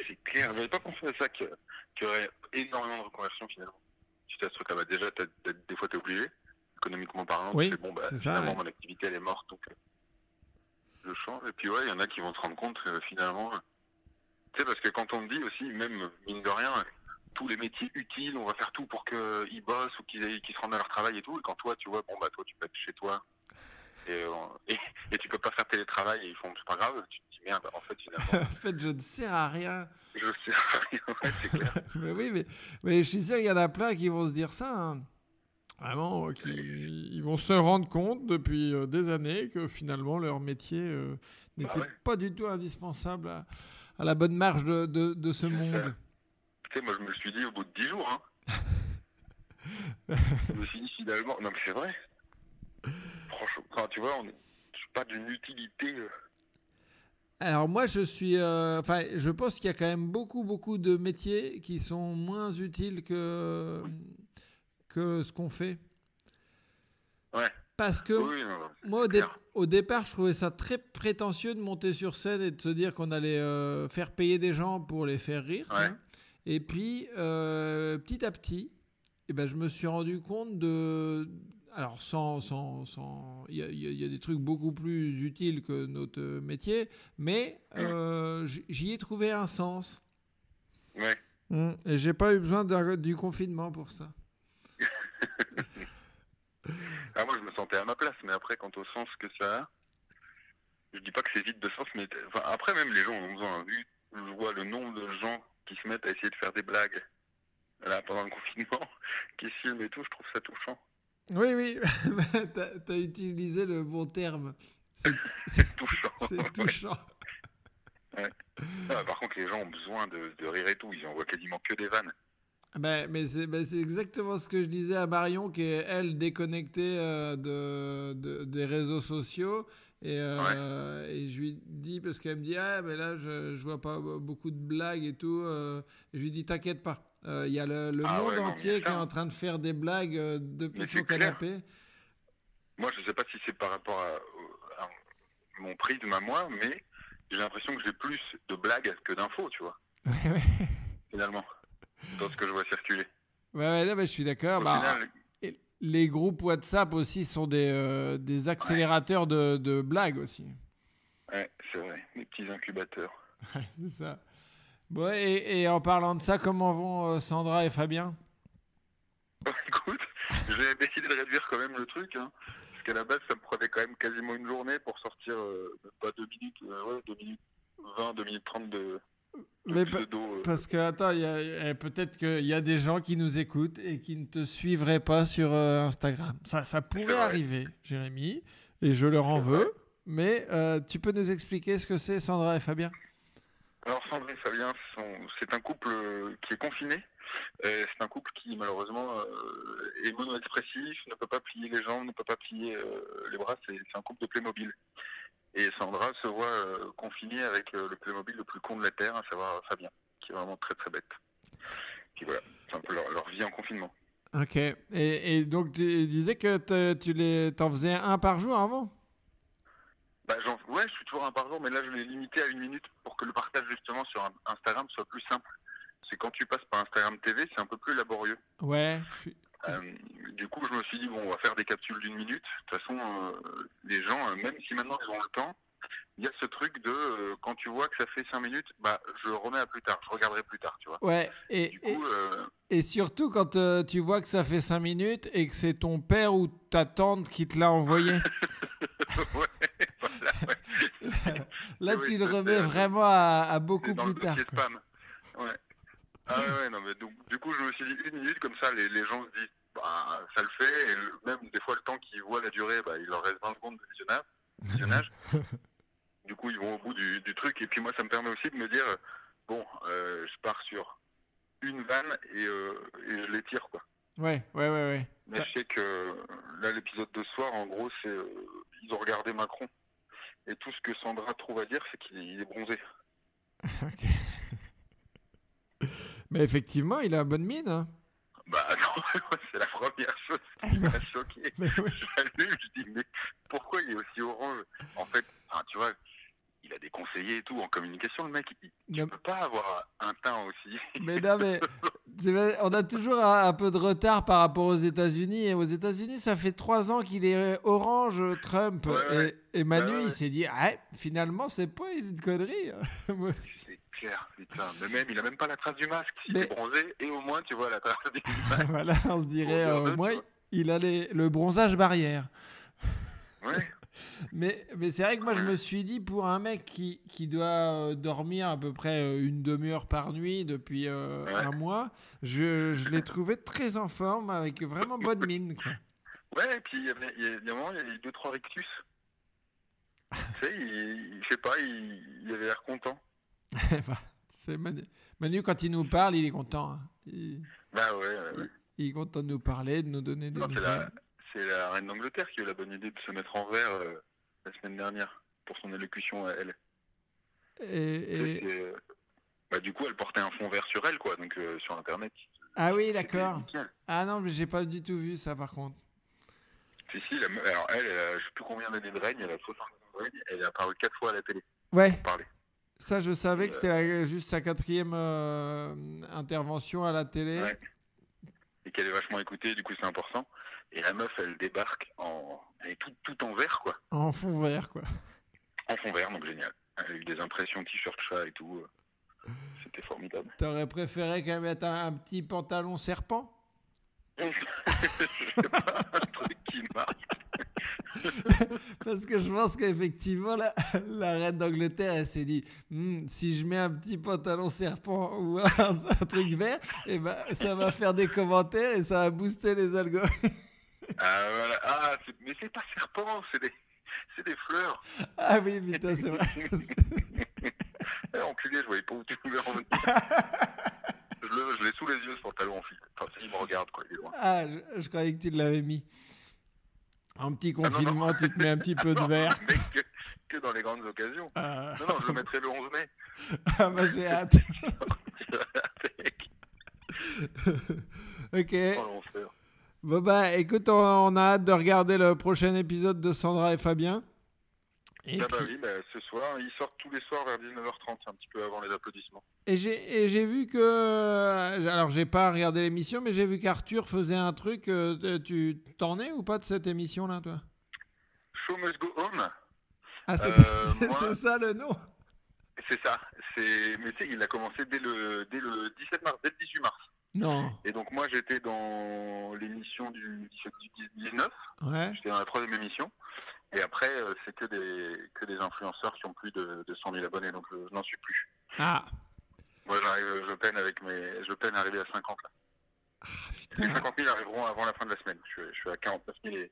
c'est clair. J'avais pas pensé à ça que- qu'il y aurait énormément de reconversion finalement. Tu sais, ce truc-là, bah, déjà, des fois, t'es obligé, économiquement parlant.
Oui,
tu fais, bon, bah,
ça,
finalement,
ouais.
mon activité, elle est morte, donc euh, je change. Et puis, ouais, il y en a qui vont se rendre compte euh, finalement. euh, tu sais, parce que quand on te dit aussi, même mine de rien, tous les métiers utiles, on va faire tout pour qu'ils bossent ou qu'ils se rendent à leur travail et tout. Et quand toi, tu vois, bon, bah, toi, tu peux être chez toi et, euh, et, et tu peux pas faire télétravail et ils font, c'est pas grave, tu te merde, en fait, finalement, *laughs*
en fait, je ne sers à rien.
je sais rien, ouais, c'est clair. *laughs*
mais oui, mais, mais je suis sûr qu'il y en a plein qui vont se dire ça. hein. Vraiment, qui, ils vont se rendre compte depuis euh, des années que finalement leur métier euh, n'était
ouais.
pas du tout indispensable à, à la bonne marche de, de, de ce monde.
Tu sais, moi, je me le suis dit au bout de 10 jours. Hein. *laughs* je me suis dit finalement. Non, mais c'est vrai. Franchement, tu vois, on est je suis pas d'une utilité. euh,
Alors moi, je suis, euh, enfin, je pense qu'il y a quand même beaucoup, beaucoup de métiers qui sont moins utiles que que ce qu'on fait.
Ouais.
Parce que
Oui,
moi, au, dé-
clair.
au départ, je trouvais ça très prétentieux de monter sur scène et de se dire qu'on allait euh, faire payer des gens pour les faire rire.
Ouais.
Et puis, euh, petit à petit, eh ben, je me suis rendu compte de... Alors, sans... sans, sans- Il y, a, y y des trucs beaucoup plus utiles que notre métier, mais euh, j'y ai trouvé un sens.
Ouais.
Mm. Et j'ai pas eu besoin du confinement pour ça.
Ah, moi, je me sentais à ma place, mais après, quant au sens que ça a, je dis pas que c'est vide de sens, mais enfin, après, même les gens ont besoin. Vu, je vois le nombre de gens
qui se mettent à essayer de faire des blagues là, pendant le confinement, *laughs* qui filment et tout, je trouve ça touchant.
Oui, oui, *laughs* tu as, utilisé le bon terme.
C'est touchant.
C'est *laughs* touchant.
Ouais. par contre, les gens ont besoin de, de, rire et tout. Ils envoient quasiment que des vannes.
Ben, mais c'est ben exactement ce que je disais à Marion, qui est, elle, déconnectée euh, de, de, des réseaux sociaux. Et, euh, et, je lui dis, parce qu'elle me dit, ah, mais là, je, je vois pas beaucoup de blagues et tout. Euh, je lui dis, t'inquiète pas. Il y a le, le ah monde entier qui est en train de faire des blagues depuis son canapé.
Moi, je sais pas si c'est par rapport à, à, mon prix de ma moi, mais j'ai l'impression que j'ai plus de blagues que d'infos, tu vois. *laughs* Finalement, dans ce que je vois circuler.
Ouais, là, bah, je suis d'accord. Bah, les groupes WhatsApp aussi sont des, euh, des accélérateurs de, de, blagues aussi.
Ouais, c'est vrai, des petits incubateurs. *laughs*
c'est ça. Bon, et, et, en parlant de ça, comment vont euh, Sandra et Fabien?
Écoute, *laughs* j'ai décidé de réduire quand même le truc. Hein qu'à la base, ça me prenait quand même quasiment une journée pour sortir, euh, pas 2 minutes, euh, ouais, 2 minutes 20, 2 minutes 30 de.
Mais euh. parce que, attends, eh, peut-être qu'il y a des gens qui nous écoutent et qui ne te suivraient pas sur Instagram. Ça, ça pourrait arriver, Jérémy, et je leur en veux. Mais tu peux nous expliquer ce que c'est, Sandra et Fabien?
Alors, Sandra et Fabien, c'est un couple qui est confiné c'est un couple qui malheureusement euh, est mono-expressif, ne peut pas plier les jambes, ne peut pas plier euh, les bras. C'est un couple de Playmobil. Et Sandra se voit euh, confinée avec le Playmobil le plus con de la Terre, à savoir Fabien, qui est vraiment très très bête. Puis voilà, c'est un peu leur, vie en confinement.
Ok. Et, donc tu disais que tu les, t'en faisais un par jour avant?
Bah, ouais, je suis toujours un par jour, mais là je l'ai limité à une minute pour que le partage justement sur Instagram soit plus simple c'est quand tu passes par Instagram TV, c'est un peu plus laborieux.
Ouais.
Euh, du coup, je me suis dit, bon, on va faire des capsules d'une minute. De toute façon, euh, les gens, euh, même si maintenant ils ont le temps, il y a ce truc de quand tu vois que ça fait 5 minutes, bah, je remets à plus tard, je regarderai plus tard, tu vois.
Ouais, et, et, surtout quand tu vois que ça fait 5 minutes et que c'est ton père ou ta tante qui te l'a envoyé. *laughs* ouais, voilà, ouais. *laughs* Là, *laughs* tu le remets vraiment à, à beaucoup plus tard.
Spam. Ouais. Ah ouais, non, mais donc, du coup, je me suis dit une minute, comme ça, les, les gens se disent, bah, ça le fait, et même des fois, le temps qu'ils voient la durée, bah, il leur reste 20 secondes de visionnage. Du coup, ils vont au bout du, du, truc, et puis moi, ça me permet aussi de me dire, bon, euh, je pars sur une vanne et, euh, et je les tire, quoi.
Ouais, ouais, ouais, ouais.
Mais je sais que là, l'épisode de soir, en gros, c'est euh, ils ont regardé Macron. Et tout ce que Sandra trouve à dire, c'est qu'il est bronzé. *laughs* ok.
Mais effectivement, il a bonne mine. Hein.
Bah *laughs* non, c'est la première chose qui *laughs* m'a choqué. je dis, mais pourquoi il est aussi orange? En fait, tu vois, il a des conseillers et tout en communication, le mec. Il ne peut pas avoir un teint aussi. *laughs*
Mais non, mais on a toujours un, peu de retard par rapport aux États-Unis. Et aux États-Unis, ça fait trois ans qu'il est orange, Trump. et, Manu, il s'est dit, ah, finalement, c'est pas une connerie. *laughs*
c'est clair, putain. Mais même, il a même pas la trace du masque. Il est bronzé, et au moins, tu vois la trace du *laughs* masque.
voilà, on se dirait, euh, au moins, il a le bronzage barrière.
Ouais.
Mais, mais c'est vrai que moi, je me suis dit, pour un mec qui, qui doit euh, dormir à peu près euh, une demi-heure par nuit depuis euh, un mois, je, je l'ai trouvé très en forme, avec vraiment bonne mine. Quoi.
Ouais, et puis il y, a, il y a un moment, il y a eu deux, trois rictus. tu sais, il, je sais pas, il, avait l'air content. *laughs*
Bah, c'est Manu. Manu. quand il nous parle, il est content. Hein.
Il... Bah ouais, ouais,
il, est content de nous parler, de nous donner des nouvelles
c'est la reine d'Angleterre qui a eu la bonne idée de se mettre en vert euh, la semaine dernière pour son élocution à elle.
Et,
euh, bah, du coup, elle portait un fond vert sur elle, quoi, donc euh, sur Internet.
Ah oui, d'accord. Ah non, mais j'ai pas du tout vu ça, par contre.
Si, si, alors elle, je sais plus combien d'années de règne, elle a 60 ans de règne, elle est apparue quatre fois à la télé.
Ouais. Ça, je savais que c'était juste sa quatrième intervention à la télé. Ouais.
Et qu'elle est vachement écoutée, du coup, c'est important. Et la meuf, elle débarque en. Elle est tout, tout en vert, quoi.
En fond vert, quoi.
En fond vert, donc génial. Elle a eu des impressions t-shirt chat et tout. Euh. C'était formidable.
T'aurais préféré qu'elle mette un, petit pantalon serpent? *laughs*
Pas, un truc qui marche. *laughs*
Parce que je pense qu'effectivement, la, la reine d'Angleterre, elle s'est dit Hmm, si je mets un petit pantalon serpent ou un, un truc vert, et ben, ça va faire des commentaires et ça va booster les algorithmes. *laughs* *laughs*
Ah, voilà. ah mais c'est pas serpent, c'est des, c'est des fleurs.
Ah oui, putain, c'est vrai.
Eh, enculé, je voyais pas où tu voulais en venir. je le- je l'ai sous les yeux ce pantalon en fait. Enfin, il me regarde quoi, il est loin.
Ah, je, je croyais que tu l'avais mis. En petit
non, non.
confinement, tu te mets un petit *laughs* peu de
Non,
vert.
mais que, que dans les grandes occasions.
Ah,
Non, non, je le mettrai le 11 mai. *laughs*
ah, bah j'ai hâte. ok.
Oh.
Bon bah écoute, on, on a hâte de regarder le prochain épisode de Sandra et Fabien. Et,
Ah bah
puis-
oui, bah, ce soir, ils sortent tous les soirs vers 19h30, un petit peu avant les applaudissements.
et j'ai et j'ai vu que... Alors j'ai pas regardé l'émission, mais j'ai vu qu'Arthur faisait un truc. euh, tu t'en es ou pas de cette émission-là, toi?
Show must go home,
Ah, c'est
Euh, *laughs* moi-
ça le nom?
C'est ça. C'est, mais tu sais, il a commencé dès le, dès le 17 mars, dès le 18 mars.
Non.
Et donc moi, j'étais dans l'émission du 19,
Ouais.
j'étais dans la troisième émission. Et après, euh, c'est que des, que des influenceurs qui ont plus de, de 100 000 abonnés, donc je, je n'en suis plus.
Ah,
Moi, j'arrive, je peine avec mes, je peine à arriver à 50 là. Les
putain.
50 000 arriveront avant la fin de la semaine. Je, suis- je suis à 49 000 et,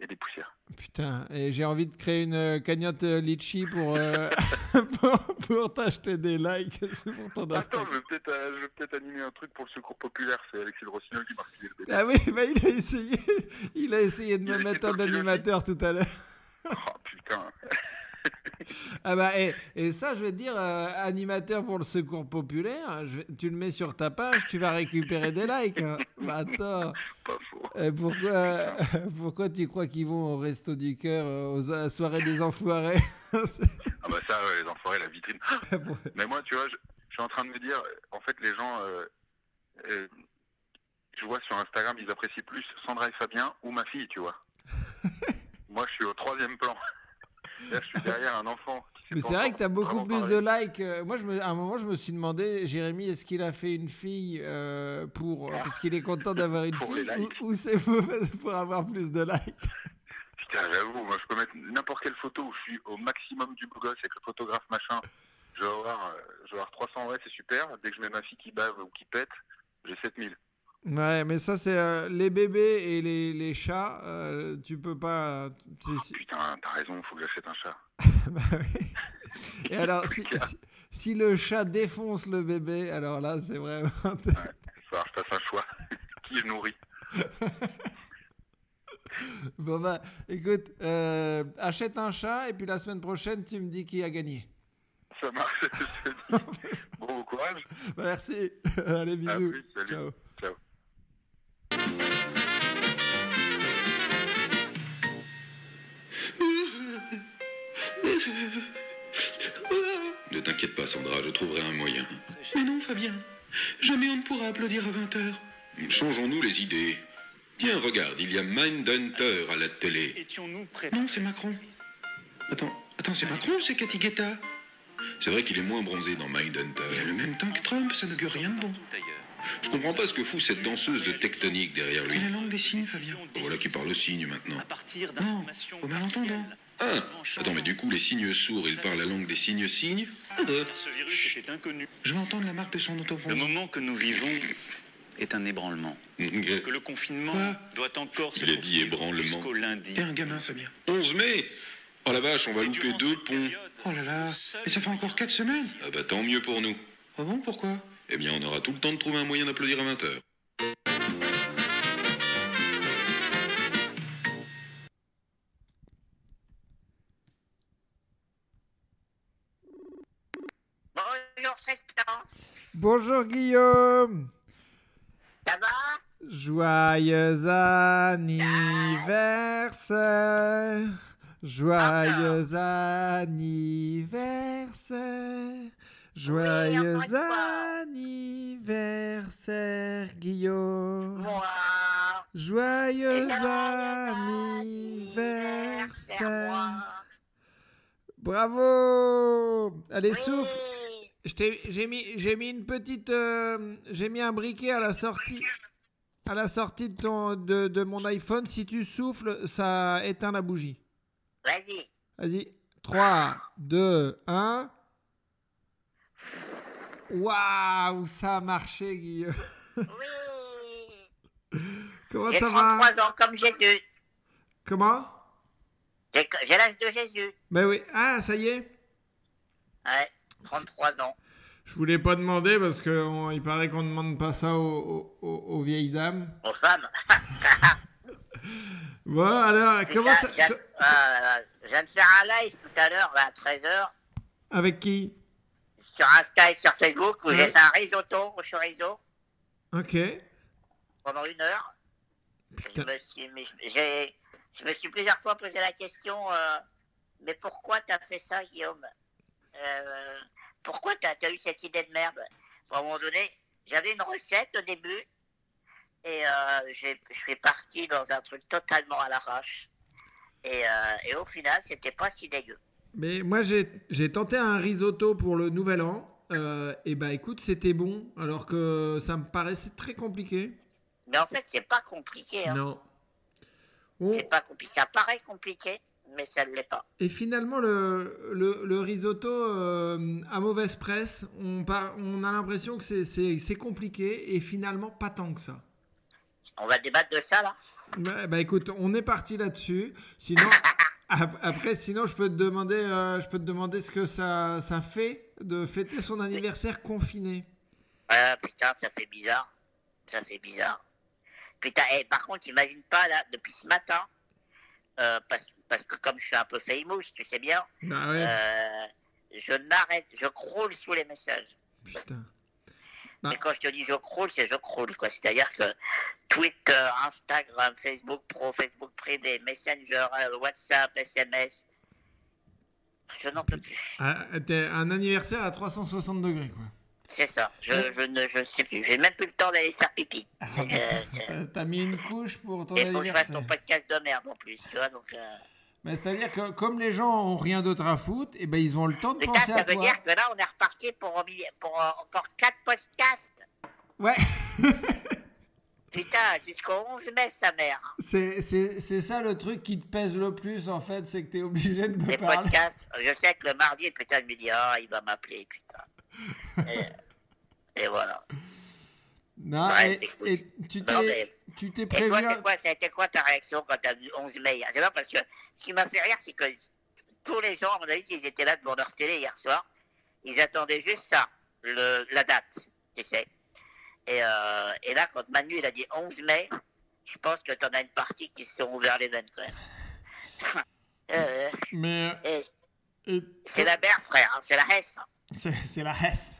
et des poussières.
Putain, et j'ai envie de créer une euh, cagnotte euh, litchi pour, euh, *laughs* pour, pour t'acheter des likes *laughs* ton
Attends, je vais peut-être, euh, animer un truc pour le secours populaire. C'est Alexis de Rossignol qui m'a refilé le bébé.
Ah oui, *laughs* bah il a essayé, il a essayé de
Il
me mettre en animateur tout à l'heure.
Oh putain.
Ah bah et, et ça, je vais te dire, euh, animateur pour le secours populaire, je tu le mets sur ta page, tu vas récupérer des likes. hein. *laughs* Bah attends,
Pas faux.
euh, pourquoi, *laughs* pourquoi tu crois qu'ils vont au resto du cœur, euh, aux à la soirée des enfoirés?
Ah bah ça, ouais, les enfoirés, la vitrine. *laughs* Mais moi, tu vois, je, je suis en train de me dire, en fait, les gens, euh, euh, je vois sur Instagram, ils apprécient plus Sandra et Fabien ou ma fille, tu vois. moi, je suis au troisième plan. Là, je suis derrière un enfant.
Mais c'est vrai que tu as beaucoup plus
parler.
de likes. Euh, Moi, je me, à un moment, je me suis demandé, Jérémy, est-ce qu'il a fait une fille euh, pour euh, parce qu'il est content d'avoir une *laughs* fille ou, ou c'est pour, pour avoir plus de likes? *laughs*
Putain, j'avoue, moi, je peux mettre n'importe quelle photo où je suis au maximum du beau gosse avec le photographe machin. Je vais avoir, je vais avoir 300, ouais, c'est super. Dès que je mets ma fille qui bave ou qui pète, j'ai 7000.
Ouais, mais ça, c'est euh, les bébés et les, les chats. euh, tu peux pas.
Oh,
c'est-
putain, t'as raison, faut que j'achète un chat. *laughs*
bah oui. Et alors, si, si, si le chat défonce le bébé, alors là, c'est vraiment.
Il falloir que je fasse un choix. *laughs* qui je nourris *laughs*
bon, bah, écoute, euh, achète un chat et puis la semaine prochaine, tu me dis qui a gagné.
Ça marche. Bon courage.
Bah, merci. Allez, bisous.
plus, salut.
Ciao.
Ne t'inquiète pas, Sandra, je trouverai un moyen.
Mais non, Fabien. Jamais on ne pourra applaudir à 20 heures.
Changeons-nous les idées. Tiens, regarde, il y a Mindhunter à la télé.
Étions-nous prêts?
Non, c'est Macron. Attends, attends, c'est Macron ou c'est Cathy Guetta
C'est vrai qu'il est moins bronzé dans
Il a le
Mindhunter.
même temps que Trump, ça n'augure rien de bon.
Je comprends pas ce que fout cette danseuse de tectonique derrière lui.
C'est la langue des signes, Fabien.
Voilà qui parle signe maintenant.
À partir
Non,
d'informations
au malentendant.
partielles,
Ah Attends, mais du coup, les signes sourds, ils parlent la langue des signes signes Euh,
Ce virus était inconnu.
Je vais entendre la marque de son
Le
autophone.
moment que nous vivons est un ébranlement. Que le confinement doit encore se
Il a dit
poursuivre
ébranlement.
jusqu'au lundi.
T'es un gamin, Fabien.
11 mai Oh la vache, on va louper deux ponts.
période
Oh là là. Et ça fait encore 4 semaines.
Ah bah tant mieux pour nous.
Ah bon, pourquoi?
Eh bien, on aura tout le temps de trouver un moyen d'applaudir à 20h.
Bonjour Tristan,
Bonjour Guillaume.
ça va?
Joyeux anniversaire. Joyeux anniversaire. Joyeux anniversaire Guillaume.
Moi.
Joyeux
anniversaire,
anniversaire. Bravo. Allez, souffle.
Oui.
Je t'ai- J'ai mis, j'ai mis une petite, euh, j'ai mis un briquet à la sortie. à la sortie de, ton, de, de mon iPhone, si tu souffles, ça éteint la bougie.
Vas-y.
Vas-y. 3, 2, 1. Waouh, ça a marché, Guillaume.
Oui.
Comment
J'ai
ça va
33 ans comme Jésus.
Comment
J'ai j'ai l'âge de Jésus.
Ben oui. Ah, ça y est
Ouais, 33 ans.
Je voulais pas demander parce qu'il paraît qu'on ne demande pas ça aux, aux- aux- aux vieilles dames.
Aux femmes. *laughs*
Bon, alors, comment ça.
Je viens- de faire un live tout à l'heure, à 13h,
Avec qui?
Sur Insta et sur Facebook, où j'ai
Ouais.
fait un risotto au chorizo
Ok.
pendant une heure. Je me suis, je- me suis plusieurs fois posé la question, euh, mais pourquoi t'as fait ça, Guillaume? Euh, Pourquoi t'as as eu cette idée de merde? À un moment donné, j'avais une recette au début, et euh, je suis parti dans un truc totalement à l'arrache. Et, et au final, c'était pas si dégueu.
Mais moi, j'ai tenté un risotto pour le nouvel an. Euh, et bah écoute, c'était bon, alors que ça me paraissait très compliqué.
Mais en fait, c'est pas compliqué. Hein.
Non.
C'est pas compliqué. Ça paraît compliqué, mais ça ne l'est pas.
et finalement, le, le, le risotto euh, à mauvaise presse, on, par- on a l'impression que c'est- compliqué, et finalement, pas tant que ça.
On va débattre de ça, là
Bah, bah, écoute, on est parti là-dessus. Sinon, *laughs* après, sinon, je peux te demander, euh, je peux te demander ce que ça, ça fait de fêter son anniversaire confiné.
Ah putain, ça fait bizarre. Ça fait bizarre. Putain, eh, par contre, imagine pas, là, depuis ce matin, euh, parce, parce que comme je suis un peu famous, tu sais bien,
Bah ouais,
euh, je n'arrête, je croule sous les messages.
putain.
Et quand je te dis je croule, c'est je croule, quoi. C'est-à-dire que Twitter, Instagram, Facebook Pro, Facebook privé, Messenger, euh, WhatsApp, SMS, je n'en peux plus.
Ah, t'es un anniversaire à 360 degrés, quoi.
C'est ça. Je, je ne je sais plus. J'ai même plus le temps d'aller faire pipi.
Ah,
Euh,
T'as- mis une couche pour ton
Et faut que je fasse
anniversaire.
ton podcast de merde en plus, tu vois. Donc, euh,
Mais c'est-à-dire que comme les gens ont rien d'autre à foutre, et ben ils ont le temps de
Putain,
penser
ça
à
veut
toi.
dire que là, on est reparti pour, pour euh, encore 4 podcasts.
Ouais, *laughs*
Putain, jusqu'au 11 mai, sa mère.
c'est c'est- c'est ça le truc qui te pèse le plus en fait, c'est que t'es obligé de me
Les
parler.
podcasts. Je sais que le mardi, putain, je me dis, ah, il va m'appeler, putain. *laughs* Et, et voilà.
Non,
Ouais,
et,
écoute.
et tu t'es tu t'es
Et
prévu.
toi, c'est quoi, ça a été quoi ta réaction quand t'as vu 11 mai hier pas parce que ce qui m'a fait rire, c'est que tous les gens, à mon avis, ils étaient là devant leur télé hier soir. Ils attendaient juste ça, le, la date, tu sais. Et, euh, et là, quand Manu il a dit 11 mai, je pense que t'en as une partie qui se sont ouvert les veines quand même. *laughs* Euh,
Mais
et
et-
c'est la mère, frère, hein, c'est la Hesse. hein.
c'est c'est la Hesse.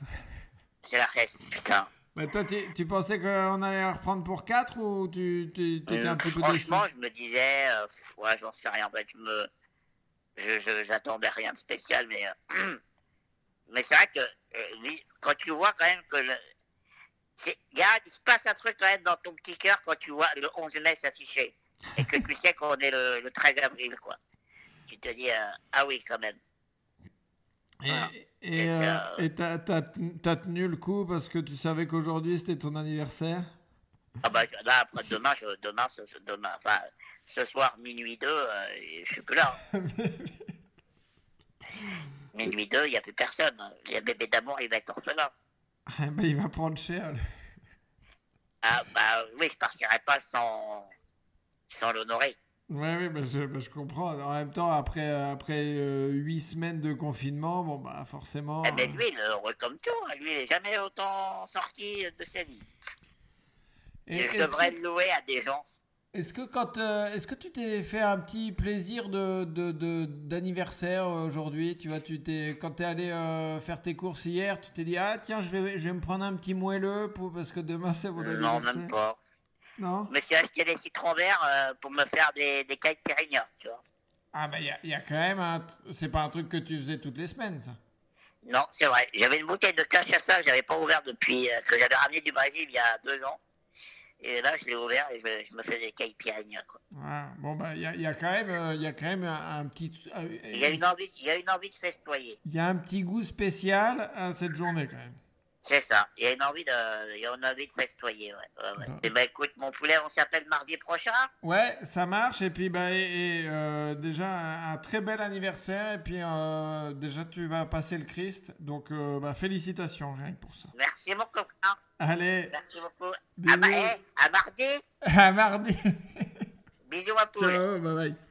C'est la Hesse, putain.
Mais toi, tu, tu pensais qu'on allait reprendre pour 4 ou tu tu- t'étais
Euh,
un peu déçu?
franchement, je me disais, euh, ouais, j'en sais rien. En fait, je me, je, je- j'attendais rien de spécial, mais, euh, *clears throat* mais c'est vrai que euh, quand tu vois quand même que le, c'est, regarde, il se passe un truc quand même dans ton petit cœur quand tu vois le 11 mai s'afficher et que tu sais qu'on est le, le 13 avril, quoi. Tu te dis, ah oui, quand même.
Et
Voilà.
et,
C'est
euh, t'as t'as- t'as tenu le coup parce que tu savais qu'aujourd'hui c'était ton anniversaire?
Ah bah là, après demain, je, demain, ce, ce- demain, enfin, ce soir, minuit 2, je suis plus là. *laughs* Minuit 2, il n'y a plus personne. Le bébé d'amour, il va être orphelin.
Eh ben, il va prendre cher.
Ah bah oui, je partirai pas sans, sans l'honorer.
Ouais, oui, bah, je, bah, je comprends. En même temps, après, après euh, 8 semaines de confinement, bon, bah forcément.
Eh, mais
euh,
lui, il est heureux comme tout. hein. Lui, il n'est jamais autant sorti de sa vie.
et
Et je
est-ce
devrais
que-
le louer à des gens.
Est-ce que quand euh, est-ce que tu t'es fait un petit plaisir de de- de- d'anniversaire aujourd'hui? Tu vois, tu t'es quand t'es allé euh, faire tes courses hier, tu t'es dit ah tiens je vais je vais me prendre un petit moelleux pour parce que demain c'est mon
Non,
anniversaire.
même pas.
Non
Je me suis acheté des citrons verts euh, pour me faire des, des Pérignon, tu vois.
Ah bah il y a, y a quand même un c'est pas un truc que tu faisais toutes les semaines ça.
Non, c'est vrai. J'avais une bouteille de cachaça que j'avais pas ouverte depuis, euh, que j'avais ramené du Brésil il y a deux ans. Et là, je l'ai ouvert et je, je me fais des cailles Pérignon, quoi.
Ah, bon bah il y a, y a quand même euh, y a quand même un, un petit euh,
Il y a une envie, il y a une envie de festoyer.
il y a un petit goût spécial à cette journée quand même.
C'est ça. Il y a une envie de, il y a une envie de festoyer. Ouais. Ouais, ouais.
Bah.
Eh ben, écoute, mon poulet, on s'appelle mardi prochain.
Ouais, ça marche. Et puis, bah, et, et, euh, déjà, un, un très bel anniversaire. Et puis, euh, déjà, tu vas passer le Christ. Donc, euh, bah, félicitations, rien que pour ça.
Merci, mon copain.
Allez,
Merci beaucoup.
Bisous.
À, ma- eh, à mardi.
à mardi. *laughs*
Bisous, ma poule.
Ciao, bye bye.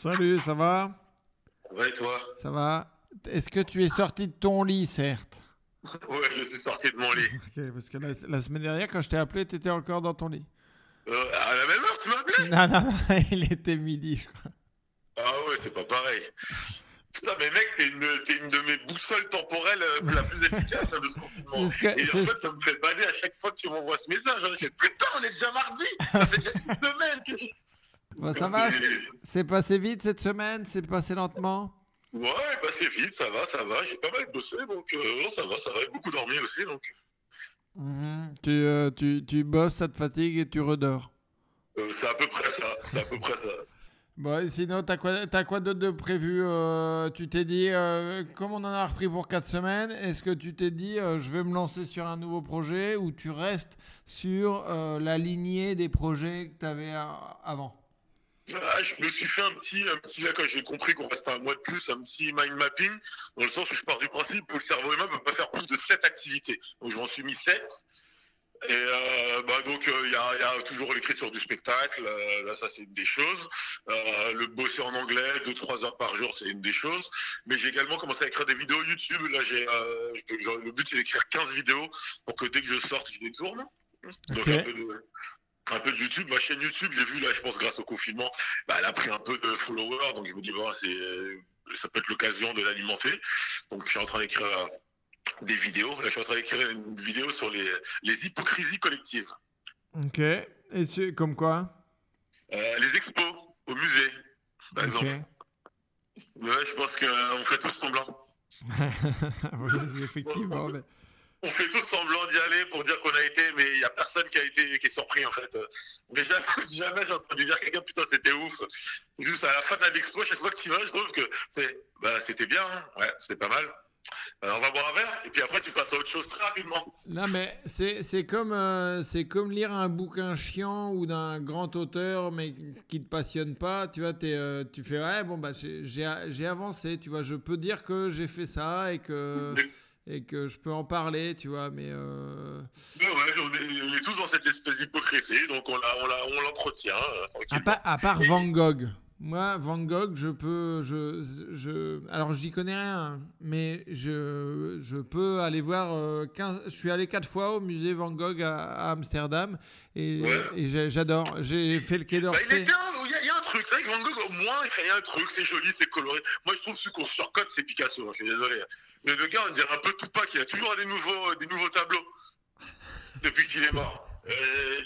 Salut, ça va?
Ouais, toi?
Ça va? Est-ce que tu es sorti de ton lit, certes?
Ouais, je suis sorti de mon lit. *laughs*
Ok, parce que la, la semaine dernière, quand je t'ai appelé, tu étais encore dans ton lit.
Euh, à la même heure, tu m'as appelé?
Non, non, non, *laughs* il était midi, je crois.
Ah ouais, c'est pas pareil. Putain, mais mec, t'es une, une de mes boussoles temporelles euh, la plus efficace hein, de ce *laughs* confinement.
C'est ce que-
Et en
ce-
fait, ça me fait bader à chaque fois que tu m'envoies ce message. Hein. Putain, on est déjà mardi Ça fait déjà une semaine que je...
Bon, ça va? C'est passé vite cette semaine? C'est passé lentement?
Ouais, bah c'est vite, ça va, ça va. J'ai pas mal bossé, donc euh, non, ça va, ça va. J'ai beaucoup dormi aussi, donc
Mhm. tu, euh, tu, tu bosses, ça te fatigue et tu redors.
euh, c'est à peu près ça. C'est à peu près ça. *laughs*
Bon, et sinon, t'as quoi, quoi d'autre de prévu Euh, Tu t'es dit, comme on en a repris pour 4 semaines, est-ce que tu t'es dit, je vais me lancer sur un nouveau projet ou tu restes sur la lignée des projets que tu avais avant?
Ah, je me suis fait un petit, un petit là, quand j'ai compris qu'on restait un mois de plus, un petit mind mapping, dans le sens où je pars du principe que le cerveau humain ne peut pas faire plus de 7 activités. Donc je m'en suis mis 7. Et euh, bah, donc il y, a, y a toujours l'écriture du spectacle, euh, là ça c'est une des choses. Euh, le bosser en anglais, 2-3 heures par jour, c'est une des choses. Mais j'ai également commencé à écrire des vidéos YouTube. Là j'ai, euh, le but c'est d'écrire 15 vidéos pour que dès que je sorte, je les tourne. Donc un peu de, un peu de YouTube. Ma chaîne YouTube, j'ai vu là, je pense grâce au confinement, bah, elle a pris un peu de followers, donc je me dis c'est, euh, ça peut être l'occasion de l'alimenter. Donc je suis en train d'écrire euh, des vidéos. Là, je suis en train d'écrire une vidéo sur les, les hypocrisies collectives,
Ok. Et c'est comme quoi?
Euh, les expos au musée, par exemple. Ouais, je pense qu'on fait tous semblant. *laughs*
oui, effectivement. mais-
On fait tous semblant d'y aller pour dire qu'on a été, mais il n'y a personne qui a été qui est surpris en fait. Mais jamais, *laughs* jamais j'ai entendu dire à quelqu'un putain c'était ouf. Juste à la fin de l'expo, chaque fois que tu vas, je trouve que c'est bah c'était bien, hein. ouais, c'est pas mal. Alors, on va boire un verre et puis après tu passes à autre chose très rapidement.
Non, mais c'est comme, euh, c'est comme lire un bouquin chiant ou d'un grand auteur, mais qui te passionne pas. Tu vois, euh, tu fais, ouais, bon, bah, j'ai avancé, tu vois, je peux dire que j'ai fait ça et que, et que je peux en parler, tu vois, mais. euh,
Mais ouais, on est, on est tous dans cette espèce d'hypocrisie, donc on l'entretient euh,
À, part, à part Van Gogh. Moi, Van Gogh, je peux. Je, je, alors, j'y connais rien, mais je, je peux aller voir. euh, 15 je suis allé quatre fois au musée Van Gogh à, à Amsterdam et,
Ouais.
et j'ai- j'adore. J'ai fait le quai
Bah,
d'Orsay.
bien, c'est vrai que au moins, il fait un truc, c'est joli, c'est coloré. Moi, je trouve celui qu'on surcote, c'est Picasso, hein, je suis désolé. Mais le gars, on dirait un peu Tupac, il a toujours des nouveaux, des nouveaux tableaux depuis qu'il est mort. Euh,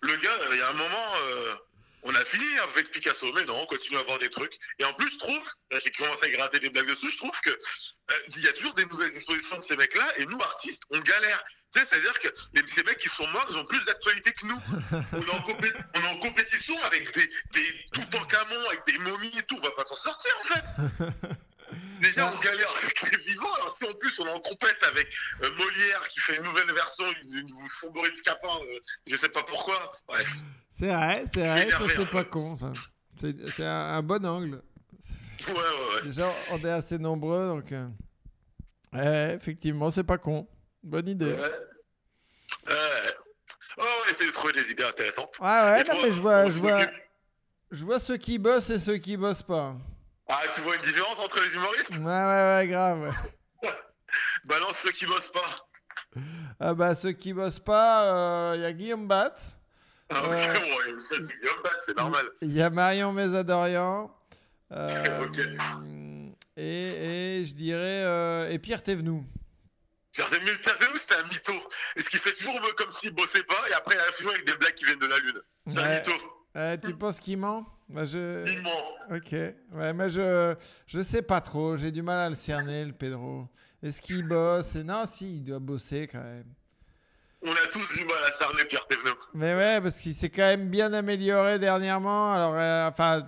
le gars, il y a un moment, euh, on a fini avec Picasso, mais non, on continue à voir des trucs. Et en plus, je trouve, j'ai commencé à gratter des blagues dessus, je trouve que euh, il y a toujours des nouvelles expositions de ces mecs-là, et nous, artistes, on galère. Tu sais, c'est-à-dire que ces mecs qui sont morts, ils ont plus d'actualité que nous. *laughs* On est en, compé- on est en compétition avec des, des tout en camon, avec des momies et tout. On va pas s'en sortir en fait. *laughs* Déjà, on galère avec les vivants. Alors, si en plus on est en compète avec euh, Molière qui fait une nouvelle version d'une fourberie de Scapin, euh, je sais pas pourquoi.
C'est vrai, c'est vrai, ça c'est
hein.
pas con. C'est un, un bon angle.
Ouais, ouais, ouais.
Déjà, on est assez nombreux, donc. euh, effectivement, c'est pas con. Bonne idée.
Ouais. Ouais. Oh, on essaie de trouver des idées intéressantes.
Ouais, ouais,
Et
non,
toi,
mais je vois, je vois, je vois ceux qui bossent et ceux qui bossent pas.
Ah, tu vois une différence entre les humoristes?
Ouais, ouais, ouais, grave. *laughs*
Balance ceux qui bossent pas.
Ah bah, ceux qui bossent pas, il y a Guillaume Bat,
Ah, ok,
Ouais.
ouais, ça, c'est bien bad, c'est normal.
il y a Marion Mésadorian, euh, *laughs*
Ok.
et, et je dirais, euh, et Pierre Thévenoud.
Zemmour, c'était un mytho. Et ce qui fait toujours comme s'il bossait pas, et après il arrive toujours avec des blagues qui viennent de la Lune. C'est un mytho.
Euh, tu penses qu'il ment? Bah, je...
Il ment.
Ok. Ouais, mais je je sais pas trop. J'ai du mal à le cerner, le Pedro. Est-ce qu'il bosse? Et Non, si, il doit bosser quand même.
On a tous du mal à cerner Pierre Thévenoud.
Mais ouais, parce qu'il s'est quand même bien amélioré dernièrement. Alors, euh, enfin,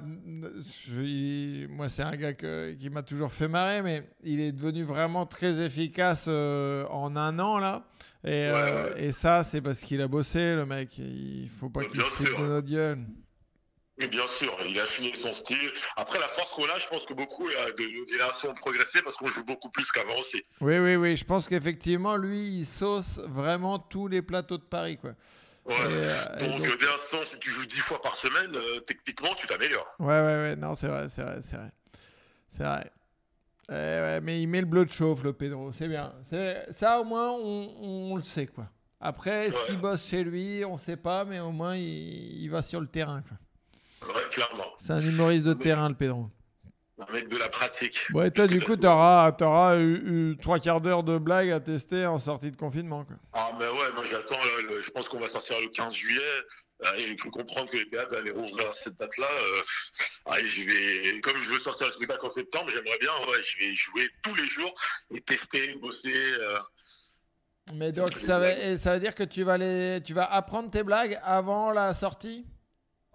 je- moi, c'est un gars que- qui m'a toujours fait marrer, mais il est devenu vraiment très efficace euh, en un an, là. Et, euh, et ça, c'est parce qu'il a bossé, le mec. Il faut pas
Bah,
qu'il se foute de notre gueule.
Et bien sûr, il a affiné son style. Après, la force qu'on a, je pense que beaucoup de nos générations ont progressé parce qu'on joue beaucoup plus qu'avant aussi.
Oui, oui, oui. Je pense qu'effectivement, lui, il sauce vraiment tous les plateaux de Paris, quoi.
Ouais.
Et, euh,
donc,
donc-
dès l'instant, si tu joues 10 fois par semaine, euh, techniquement, tu t'améliores.
Ouais, ouais, ouais, non, c'est vrai, c'est vrai, c'est vrai. C'est vrai. Eh ouais, mais il met le bleu de chauffe, le Pedro, c'est bien. Ça, au moins, on, on le sait, quoi. Après, est-ce
Ouais.
qu'il bosse chez lui On sait pas, mais au moins, il, il va sur le terrain. quoi.
Ouais, clairement.
C'est un humoriste de terrain, le Pedro.
Un mec de la pratique.
Et toi, du coup, t'auras auras eu, eu trois quarts d'heure de blagues à tester en sortie de confinement, quoi.
Ah, mais ouais, moi j'attends, je pense qu'on va sortir le 15 juillet. Euh, J'ai cru comprendre que les théâtres allaient rouvrir à cette date-là. Euh, allez, je vais, comme je veux sortir le spectacle en septembre, j'aimerais bien, ouais, je vais jouer tous les jours et tester, bosser. euh.
Mais donc, ça veut, et ça veut dire que tu vas, les, tu vas apprendre tes blagues avant la sortie?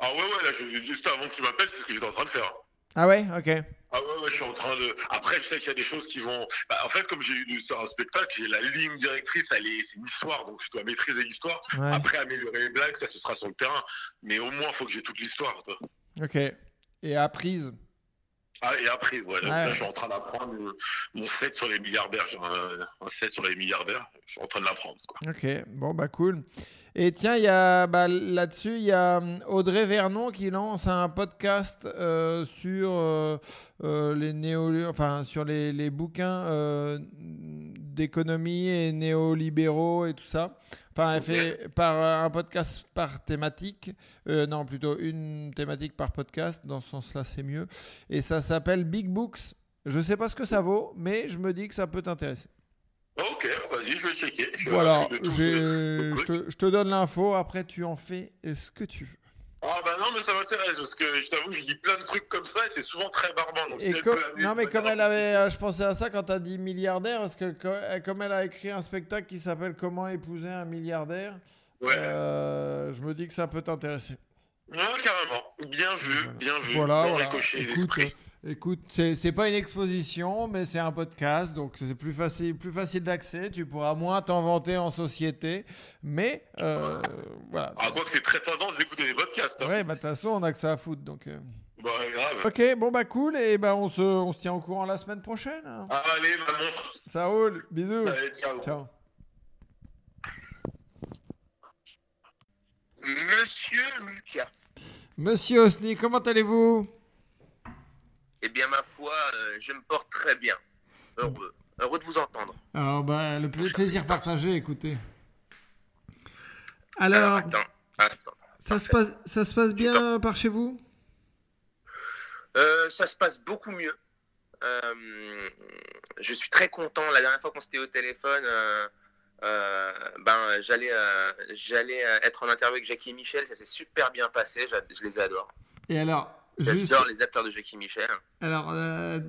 Ah ouais, ouais, là, je- juste avant que tu m'appelles, c'est ce que j'étais en train de faire.
Ah ouais Ok.
Ah ouais, ouais, je suis en train de. Après, je sais qu'il y a des choses qui vont. Bah, en fait, comme j'ai eu sur un spectacle, j'ai la ligne directrice, elle est, c'est une histoire, donc je dois maîtriser l'histoire.
Ouais.
Après, améliorer les blagues, ça, ce sera sur le terrain. Mais au moins, il faut que j'ai toute l'histoire. toi.
Ok. Et apprise
Ah, et après, ouais,
Ouais.
là, je suis en train d'apprendre mon set sur les milliardaires. J'ai un, un set sur les milliardaires. Je suis en train de l'apprendre.
Ok, bon bah cool. Et tiens, il y a bah, là-dessus, il y a hum, Audrey Vernon qui lance un podcast euh, sur euh, euh, les néo, enfin sur les, les bouquins d'économie et néolibéraux et tout ça. Enfin, elle fait par euh, un podcast par thématique. Euh, non, plutôt une thématique par podcast. Dans ce sens-là, c'est mieux. Et ça s'appelle Big Books. Je sais pas ce que ça vaut, mais je me dis que ça peut t'intéresser.
Ok, vas-y, je vais checker. Je
Voilà, te, je te donne l'info, après tu en fais ce que tu veux.
Ah bah non, mais ça m'intéresse parce que je t'avoue, je lis plein de trucs comme ça et c'est souvent très barbant. Donc si
Et
amener
non mais comme elle avait, euh, je pensais à ça quand t'as dit milliardaire, parce que co- comme elle a écrit un spectacle qui s'appelle Comment épouser un milliardaire,
Ouais.
euh, je me dis que ça peut t'intéresser.
Ouais, carrément. Bien vu, bien vu.
Voilà,
Bon
voilà. Écoute, écoute, c'est pas une exposition, mais c'est un podcast, donc c'est plus facile, plus facile d'accès. Tu pourras moins t'en vanter en société, mais euh, voilà.
Ah, quoi que c'est très tendance d'écouter des podcasts. Hein.
Ouais, bah de toute façon, on a que ça à foutre, donc. euh.
Bah, grave.
Ok, bon bah cool, et ben on se, on se tient au courant la semaine prochaine. hein.
Ah, allez, ma montre.
Ça roule, bisous.
Allez, ciao.
Ciao.
Monsieur Lucas,
Monsieur Osni, comment allez-vous?
Eh bien ma foi, euh, je me porte très bien. Heureux. Heureux de vous entendre.
Alors, bah, le pla- plaisir partagé, écoutez. Alors,
Attends, attends.
ça se passe, ça se passe bien par chez vous?
Euh, ça se passe beaucoup mieux. Euh, je suis très content. La dernière fois qu'on s'était au téléphone, euh, euh, ben, j'allais euh, j'allais euh, être en interview avec Jackie et Michel. Ça s'est super bien passé. Je les adore.
Et alors,
J'adore les acteurs de Jackie Michel.
alors, euh,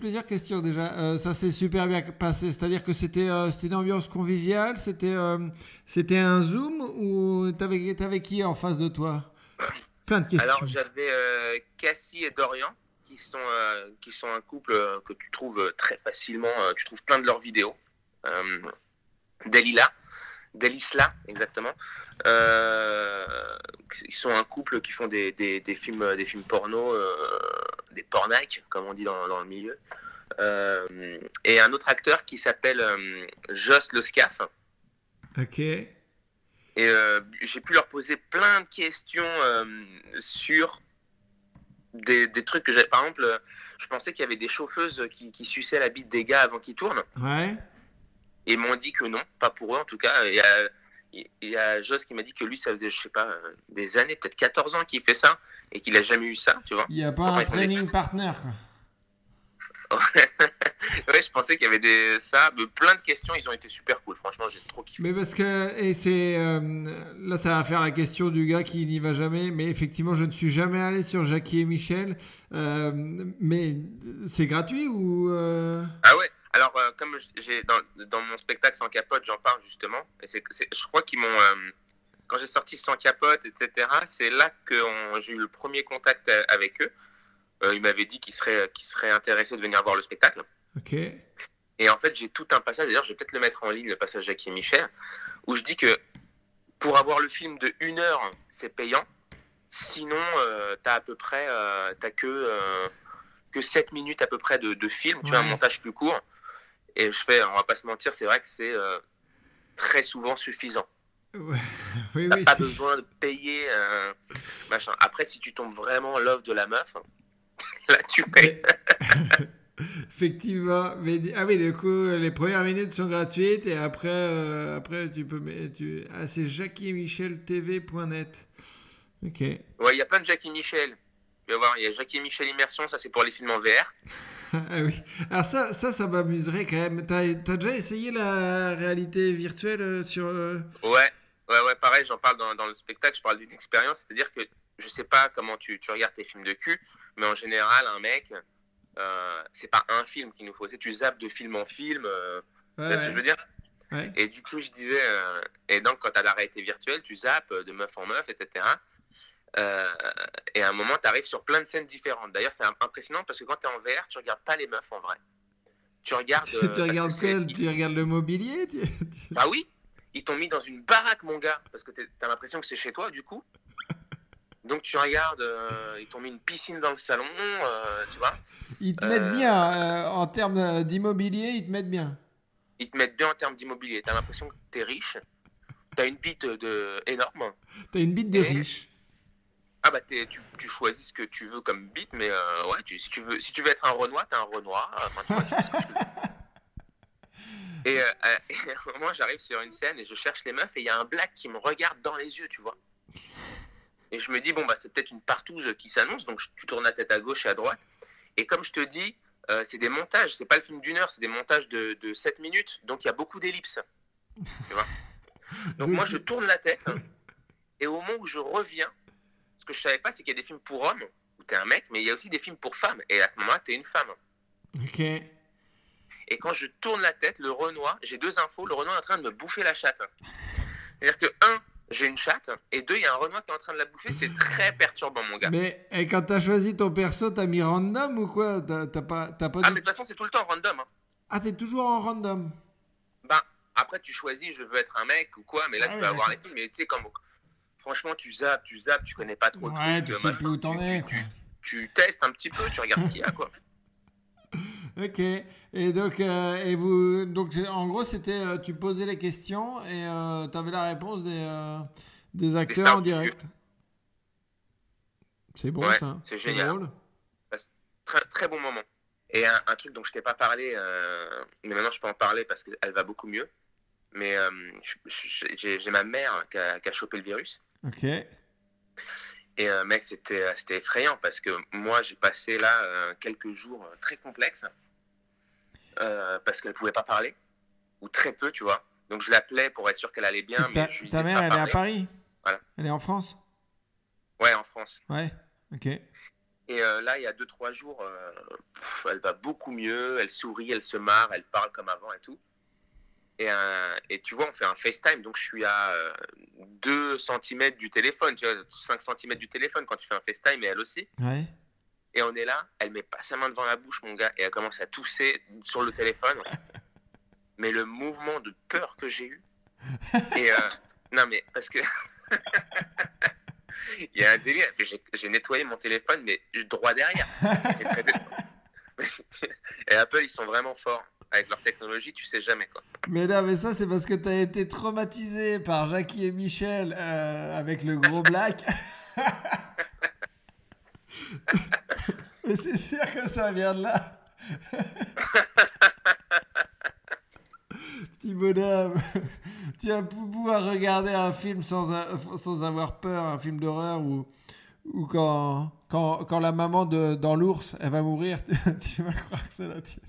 plusieurs questions déjà. Euh, ça s'est super bien passé, c'est-à-dire que c'était, euh, une ambiance conviviale, c'était, euh, c'était un zoom ou t'avais, t'avais qui en face de toi? Plein de questions.
Alors j'avais Cassie et Dorian qui sont qui sont un couple que tu trouves très facilement. tu trouves plein de leurs vidéos. Delila, Delisla exactement. Euh, ils sont un couple qui font des, des, des films des films porno, euh, des pornacs comme on dit dans, dans le milieu. Euh, et un autre acteur qui s'appelle Joss Le.
Ok.
Et euh, j'ai pu leur poser plein de questions euh, sur des, des trucs que j'ai. Par exemple, je pensais qu'il y avait des chauffeuses qui, qui suçaient la bite des gars avant qu'ils tournent.
Ouais.
Et ils m'ont dit que non, pas pour eux en tout cas. Et il y a Joss qui m'a dit que lui, ça faisait, je sais pas, euh, des années, peut-être 14 ans qu'il fait ça et qu'il a jamais eu ça, tu vois.
Il n'y a pas un
des-
training partner, quoi. *laughs*
ouais, je pensais qu'il y avait des ça, mais plein de questions. Ils ont été super cool. Franchement, j'ai trop kiffé.
Mais parce que, et c'est. euh, là, ça va faire la question du gars qui n'y va jamais. Mais effectivement, je ne suis jamais allé sur Jackie et Michel. Euh, mais c'est gratuit ou. euh,
Ah ouais. Alors, euh, comme j'ai dans, dans mon spectacle sans capote, j'en parle justement. Et c'est, c'est- je crois qu'ils m'ont. euh, quand j'ai sorti Sans Capote, etc., c'est là que on- j'ai eu le premier contact euh, avec eux. Euh, ils m'avaient dit qu'ils seraient, qu'ils seraient intéressés de venir voir le spectacle.
Ok.
Et en fait, j'ai tout un passage, d'ailleurs, je vais peut-être le mettre en ligne, le passage Jackie et Michel, où je dis que pour avoir le film de une heure, c'est payant. Sinon, t'as à peu près, t'as que, que 7 minutes à peu près de, de film, tu vois, un montage plus court. Et je fais, on va pas se mentir, c'est vrai que c'est euh, très souvent suffisant.
Ouais. *laughs* Oui,
T'as
oui.
pas besoin de payer euh, machin. Après, si tu tombes vraiment l'offre de la meuf, *laughs* là tu payes. *laughs*
Effectivement. Mais, ah oui, du coup, les premières minutes sont gratuites et après, euh, après tu peux. mettre- Tu... Ah, c'est jacquiemicheltv.net. Ok.
Ouais, il y a plein de Jackie Michel. Il y a Jackie Michel Immersion, ça c'est pour les films en VR.
Ah oui. Alors ça, ça, ça m'amuserait quand même. T'as as déjà essayé la réalité virtuelle euh, sur... euh,
Ouais, ouais, ouais, pareil, j'en parle dans, dans le spectacle, je parle d'une expérience, c'est-à-dire que je sais pas comment tu, tu regardes tes films de cul, mais en général, un mec, euh, c'est pas un film qu'il nous faut, c'est tu zappes de film en film, euh, tu
Ouais,
vois ce que
ouais.
je veux dire?
Ouais.
Et du coup, je disais, euh, et donc quand t'as la réalité virtuelle, tu zappes de meuf en meuf, etc. Euh, et à un moment, tu arrives sur plein de scènes différentes. D'ailleurs, c'est impressionnant parce que quand tu es en VR, tu regardes pas les meufs en vrai. Tu regardes.
Tu,
euh,
tu regardes quoi? Tu regardes le mobilier? Tu- tu-
Bah oui, ils t'ont mis dans une baraque, mon gars, parce que t'es- t'as l'impression que c'est chez toi, du coup. Donc tu regardes, euh, ils t'ont mis une piscine dans le salon, euh, tu vois.
Ils te mettent bien, en termes d'immobilier, ils te mettent bien.
Ils te mettent bien en termes d'immobilier. T'as l'impression que t'es riche, t'as une bite de énorme.
T'as une bite de
Et-
riche.
Ah bah tu, tu choisis ce que tu veux comme bite, mais euh, ouais, tu- si tu veux, si tu veux être un Renoir, t'es un Renoir. Enfin, tu vois, tu fais ce que tu veux. *laughs* Et, euh, euh, *laughs* et à un moment, j'arrive sur une scène et je cherche les meufs et il y a un black qui me regarde dans les yeux, tu vois. Et je me dis, bon, bah, c'est peut-être une partouze qui s'annonce, donc tu tournes la tête à gauche et à droite. Et comme je te dis, euh, c'est des montages, c'est pas le film d'une heure, c'est des montages de, de 7 minutes, donc il y a beaucoup d'ellipses. Tu vois Donc, *laughs*
Donc,
moi, je tourne la tête, et au moment où je reviens, que je savais pas, c'est qu'il y a des films pour hommes, où t'es un mec, mais il y a aussi des films pour femmes, et à ce moment-là, t'es une femme.
Ok.
Et quand je tourne la tête, le Renoir, j'ai deux infos, le Renoir est en train de me bouffer la chatte. C'est-à-dire que, un, j'ai une chatte, et deux, il y a un Renoir qui est en train de la bouffer, c'est très perturbant, mon gars.
Mais et quand t'as choisi ton perso, t'as mis random ou quoi? T'as t'as pas, t'as pas
Ah, mais de toute façon, c'est tout le temps random. hein.
Ah, t'es toujours en random.
Ben, après, tu choisis, je veux être un mec ou quoi, mais là,
Ah
tu
ouais,
vas avoir les films, mais tu sais, comme. Franchement, tu zappes, tu zappes, tu connais pas trop
Ouais, tu sais plus où t'en es.
Tu testes un petit peu, tu regardes ce qu'il y a, quoi. *laughs*
Ok. Et donc, euh, et vous, donc en gros, c'était, euh, tu posais les questions et euh, t'avais la réponse des, euh, des acteurs
stars
en direct. C'est bon
Ouais,
ça.
c'est génial.
drôle.
Très, très bon moment. Et un, un truc dont je t'ai pas parlé, mais maintenant je peux en parler parce qu'elle va beaucoup mieux. Mais j'ai j'ai ma mère qui a, qui a chopé le virus.
Ok.
Et euh, mec, c'était euh, c'était effrayant parce que moi, j'ai passé là euh, quelques jours euh, très complexes euh, parce qu'elle pouvait pas parler ou très peu, tu vois. Donc je l'appelais pour être sûr qu'elle allait bien.
Ta,
mais je
mère,
pas
elle est à. Paris
Voilà.
Elle est en France
Ouais, en France.
Ouais. Ok.
Et euh, là, il y a 2-3 jours, euh, pff, elle va beaucoup mieux, elle sourit, elle se marre, elle parle comme avant et tout. Et, euh, et tu vois, on fait un FaceTime, donc je suis à 2 cm du téléphone, tu vois, 5 cm du téléphone quand tu fais un FaceTime, et elle aussi.
Ouais.
Et on est là, elle met pas sa main devant la bouche, mon gars, et elle commence à tousser sur le téléphone. *laughs* Mais le mouvement de peur que j'ai eu. Et euh, non, mais parce que. *laughs* Il y a un délire. J'ai nettoyé mon téléphone, mais droit derrière. Très *laughs* Et Apple, ils sont vraiment forts. Avec leur technologie, tu sais jamais quoi.
Mais là, mais ça, c'est parce que t'as été traumatisé par Jackie et Michel euh, avec le gros black. *laughs* Mais c'est sûr que ça vient de là. *laughs* Petit bonhomme. Tu vas pouvoir regarder un film sans, a- sans avoir peur, un film d'horreur ou, ou quand, quand, quand la maman de, dans l'ours, elle va mourir, *laughs* tu, tu vas croire que c'est la tienne.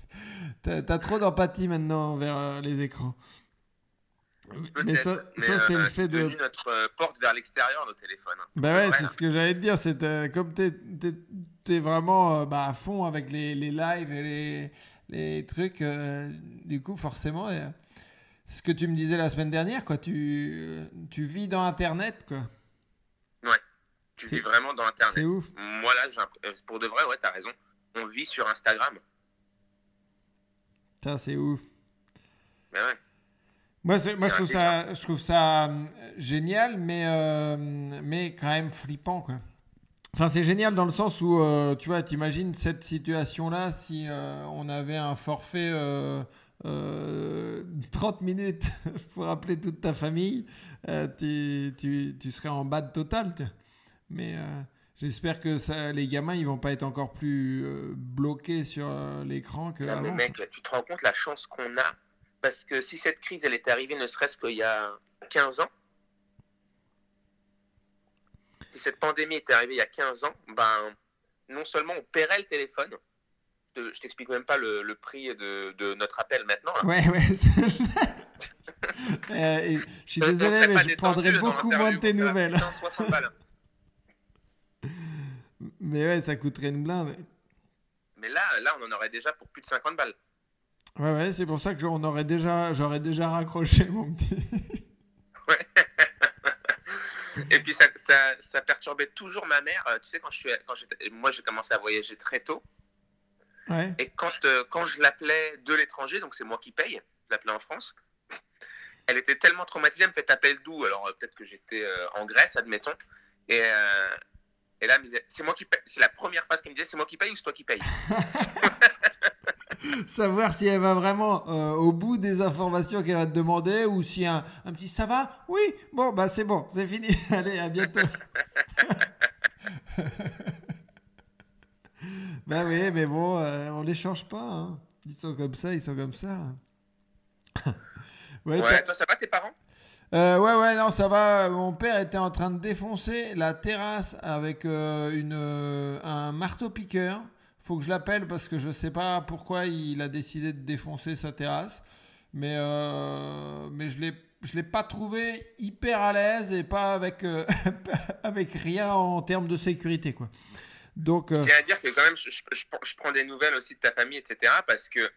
T'as, trop d'empathie maintenant envers euh, les écrans. Mais ça, c'est
euh,
le fait de...
notre euh, porte vers l'extérieur, nos téléphones. hein.
Bah ouais, c'est ce que j'allais te dire. C'est euh, comme t'es t'es vraiment euh, bah, à fond avec les, les lives et les, les trucs, euh, du coup, forcément, euh, C'est ce que tu me disais la semaine dernière, quoi. Tu, tu vis dans Internet, quoi.
Ouais. Tu vis vraiment dans Internet.
c'est ouf.
Moi, là, euh, pour de vrai, ouais, t'as raison. On vit sur Instagram.
Ça, c'est ouf.
Mais ouais.
Moi, moi je, trouve ça, je trouve ça euh, génial, mais, euh, mais quand même flippant, quoi. Enfin, c'est génial dans le sens où, euh, tu vois, t'imagines cette situation-là si on avait un forfait euh, euh, 30 minutes *laughs* pour appeler toute ta famille, t'es- tu, tu serais en bas de total. tu. Mais j'espère que ça, les gamins, ils vont pas être encore plus euh, bloqués sur euh, l'écran que
Non, mais mec, tu te rends compte la chance qu'on a? Parce que si cette crise, elle était arrivée ne serait-ce qu'il y a 15 ans, si cette pandémie était arrivée il y a 15 ans, ben, non seulement on paierait le téléphone, je te- je t'explique même pas le, le prix de, de notre appel maintenant. là.
Ouais, ouais. *laughs* Euh, je suis désolé, mais je prendrais beaucoup moins de tes nouvelles.
coûter un 60 balles.
Mais ouais, ça coûterait une blinde.
Mais là, là, on en aurait déjà pour plus de 50 balles.
Ouais, ouais, c'est pour ça que j'en aurais déjà, j'aurais déjà raccroché mon petit. *laughs*
Et puis ça, ça, ça perturbait toujours ma mère. Euh, Tu sais, quand je suis, quand j'étais- moi j'ai commencé à voyager très tôt.
Ouais.
Et quand, euh, quand je l'appelais de l'étranger, donc c'est moi qui paye, je l'appelais en France, elle était tellement traumatisée, elle me fait t'appelles d'où Alors euh, peut-être que j'étais euh, en Grèce, admettons. Et, euh, et là, c'est moi qui paye. C'est la première phrase qu'elle me disait, c'est moi qui paye ou c'est toi qui paye *laughs*
Savoir si elle va vraiment euh, au bout des informations qu'elle va te demander ou si un, un petit ça va Oui, bon, bah c'est bon, c'est fini. *laughs* Allez, à bientôt. *laughs* bah oui, mais bon, euh, on les change pas. hein. Ils sont comme ça, ils sont comme ça. ouais,
Ouais,
t'as-
toi ça va tes parents?
Euh, ouais, ouais, non, ça va. Mon père était en train de défoncer la terrasse avec euh, une, euh, un marteau-piqueur. Faut que je l'appelle parce que je sais pas pourquoi il a décidé de défoncer sa terrasse. Mais, mais je l'ai je l'ai pas trouvé hyper à l'aise et pas avec, *laughs* avec rien en termes de sécurité, quoi. Donc,
tiens à dire que quand même, je, je- je- prends des nouvelles aussi de ta famille, etc. Parce que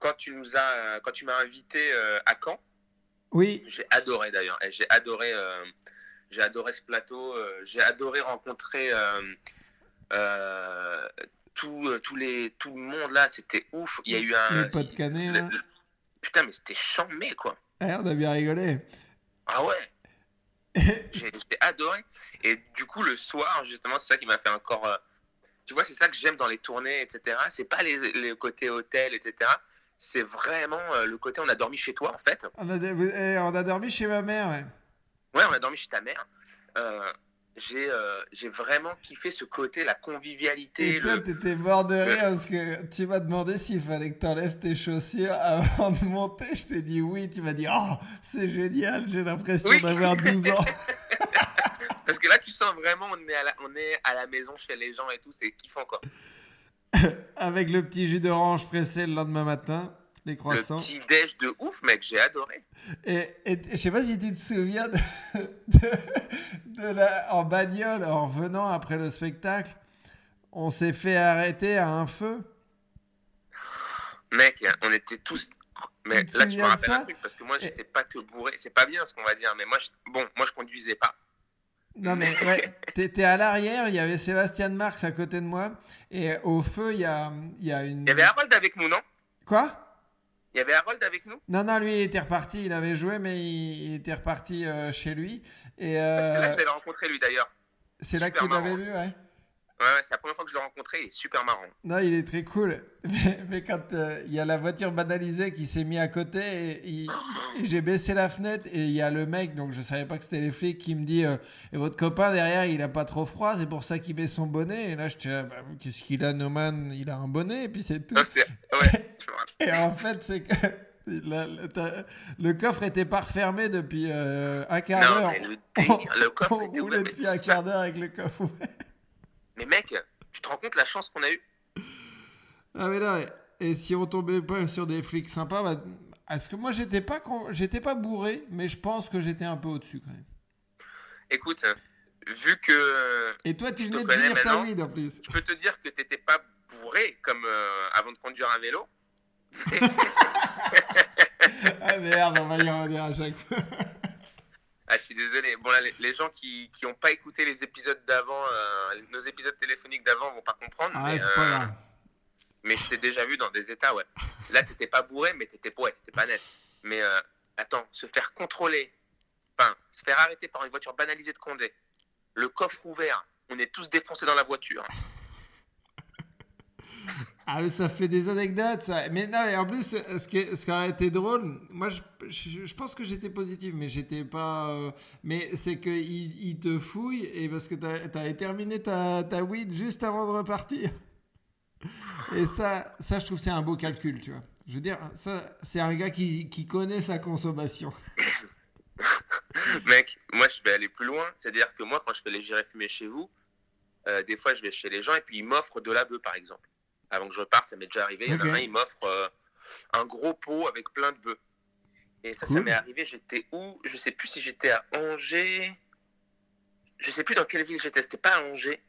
quand tu quand tu m'as invité à Caen,
oui,
j'ai adoré d'ailleurs. J'ai adoré, euh, j'ai adoré ce plateau. euh, j'ai adoré rencontrer euh, tout, tous les, tout le monde là. C'était ouf. Il y a eu un.
les potes canés,
le-
là.
le- putain, mais c'était chambé quoi.
Eh, on a bien rigolé.
Ah ouais. *laughs* J'ai adoré. Et du coup, le soir, justement, c'est ça qui m'a fait encore. tu vois, c'est ça que j'aime dans les tournées, etc. C'est pas les, les côtés hôtel, etc. C'est vraiment euh, le côté on a dormi chez toi, en fait.
On a, eh, on a dormi chez ma mère, ouais.
Ouais, on a dormi chez ta mère. Euh, j'ai euh, vraiment kiffé ce côté, la convivialité.
Et toi,
le-
t'étais mort de rire parce que tu m'as demandé s'il fallait que t'enlèves tes chaussures avant de monter. Je t'ai dit oui. Tu m'as dit oh, c'est génial, j'ai l'impression
Oui.
d'avoir 12 ans. *laughs* *laughs*
Parce que là, tu sens vraiment, on est, à la, on est à la maison chez les gens et tout, c'est kiffant, quoi. *laughs*
Avec le petit jus d'orange pressé le lendemain matin, les
Le
croissants.
petit déj de ouf, mec, j'ai adoré.
Et, et je sais pas si tu te souviens de, *laughs* de, de la, en bagnole, en venant après le spectacle, on s'est fait arrêter à un feu.
Mec, on était tous. Mais là, tu me
ça
un truc, parce que moi, j'étais pas que bourré. C'est pas bien ce qu'on va dire, mais moi, je... bon, moi, je conduisais pas.
Non mais ouais, t'étais à l'arrière, il y avait Sébastien Marx à côté de moi, et au feu il y a, il y a une...
Il y avait Harold avec nous, non?
Quoi?
Il y avait Harold avec nous?
Non, non, lui il était reparti, il avait joué mais il, il était reparti euh, chez lui. Et
que Là,
euh,
je l'avais rencontré, lui, d'ailleurs.
c'est là que tu l'avais vu, ouais
Ouais, ouais, c'est la première fois que je l'ai rencontré, il est super marrant.
Non, il est très cool. *laughs* Mais, mais quand euh, il y a la voiture banalisée qui s'est mis à côté, et, et j'ai baissé la fenêtre et il y a le mec, donc je savais pas que c'était les flics, qui me dit euh, Et votre copain derrière, il a pas trop froid, c'est pour ça qu'il met son bonnet. Et là, je là, bah, qu'est-ce qu'il a, Noman Il a un bonnet, et puis c'est tout.
Non, ouais, *laughs* rappelle.
Et en fait, c'est que *laughs* la- la- t'as- le coffre était pas refermé depuis euh, un quart d'heure.
le coffre
On roulait depuis un quart d'heure avec le coffre ouvert.
Mais mec, tu te rends compte la chance qu'on a eue?
Ah mais là, et si on tombait pas sur des flics sympas, bah, parce que moi j'étais pas j'étais pas bourré, mais je pense que j'étais un peu au-dessus quand même.
Écoute, vu que
Et toi tu venais de finir ta weed en plus.
je peux te dire que t'étais pas bourré comme euh, avant de conduire un vélo. *laughs*
ah merde, on va y revenir à chaque fois.
Ah, je suis désolé. Bon, là, les, les gens qui n'ont pas écouté les épisodes d'avant, euh, nos épisodes téléphoniques d'avant vont pas comprendre.
Ah,
mais,
c'est pas
euh, mais je t'ai déjà vu dans des états, ouais. Là, t'étais pas bourré, mais t'étais ouais, t'étais pas net. Mais euh, attends, se faire contrôler, enfin, se faire arrêter par une voiture banalisée de Condé, le coffre ouvert, on est tous défoncés dans la voiture.
Ah, ça fait des anecdotes, ça. Mais non, et en plus, ce qui, ce qui aurait été drôle, moi, je, je, je pense que j'étais positif, mais j'étais pas. euh, mais c'est qu'il il te fouille, et parce que t'as avais terminé ta, ta weed juste avant de repartir. Et ça, ça, je trouve c'est un beau calcul, tu vois. Je veux dire, ça, c'est un gars qui, qui connaît sa consommation. *laughs*
Mec, moi, je vais aller plus loin. C'est-à-dire que moi, quand je fais les j'irai fumer chez vous, euh, des fois, je vais chez les gens et puis ils m'offrent de la bœuf, par exemple. Avant que je reparte, ça m'est déjà arrivé. Il y en
Ok.
a un, il m'offre euh, un gros pot avec plein de bœufs. Et ça, ça m'est arrivé. J'étais où? Je sais plus si j'étais à Angers. Je sais plus dans quelle ville j'étais. C'était pas à Angers.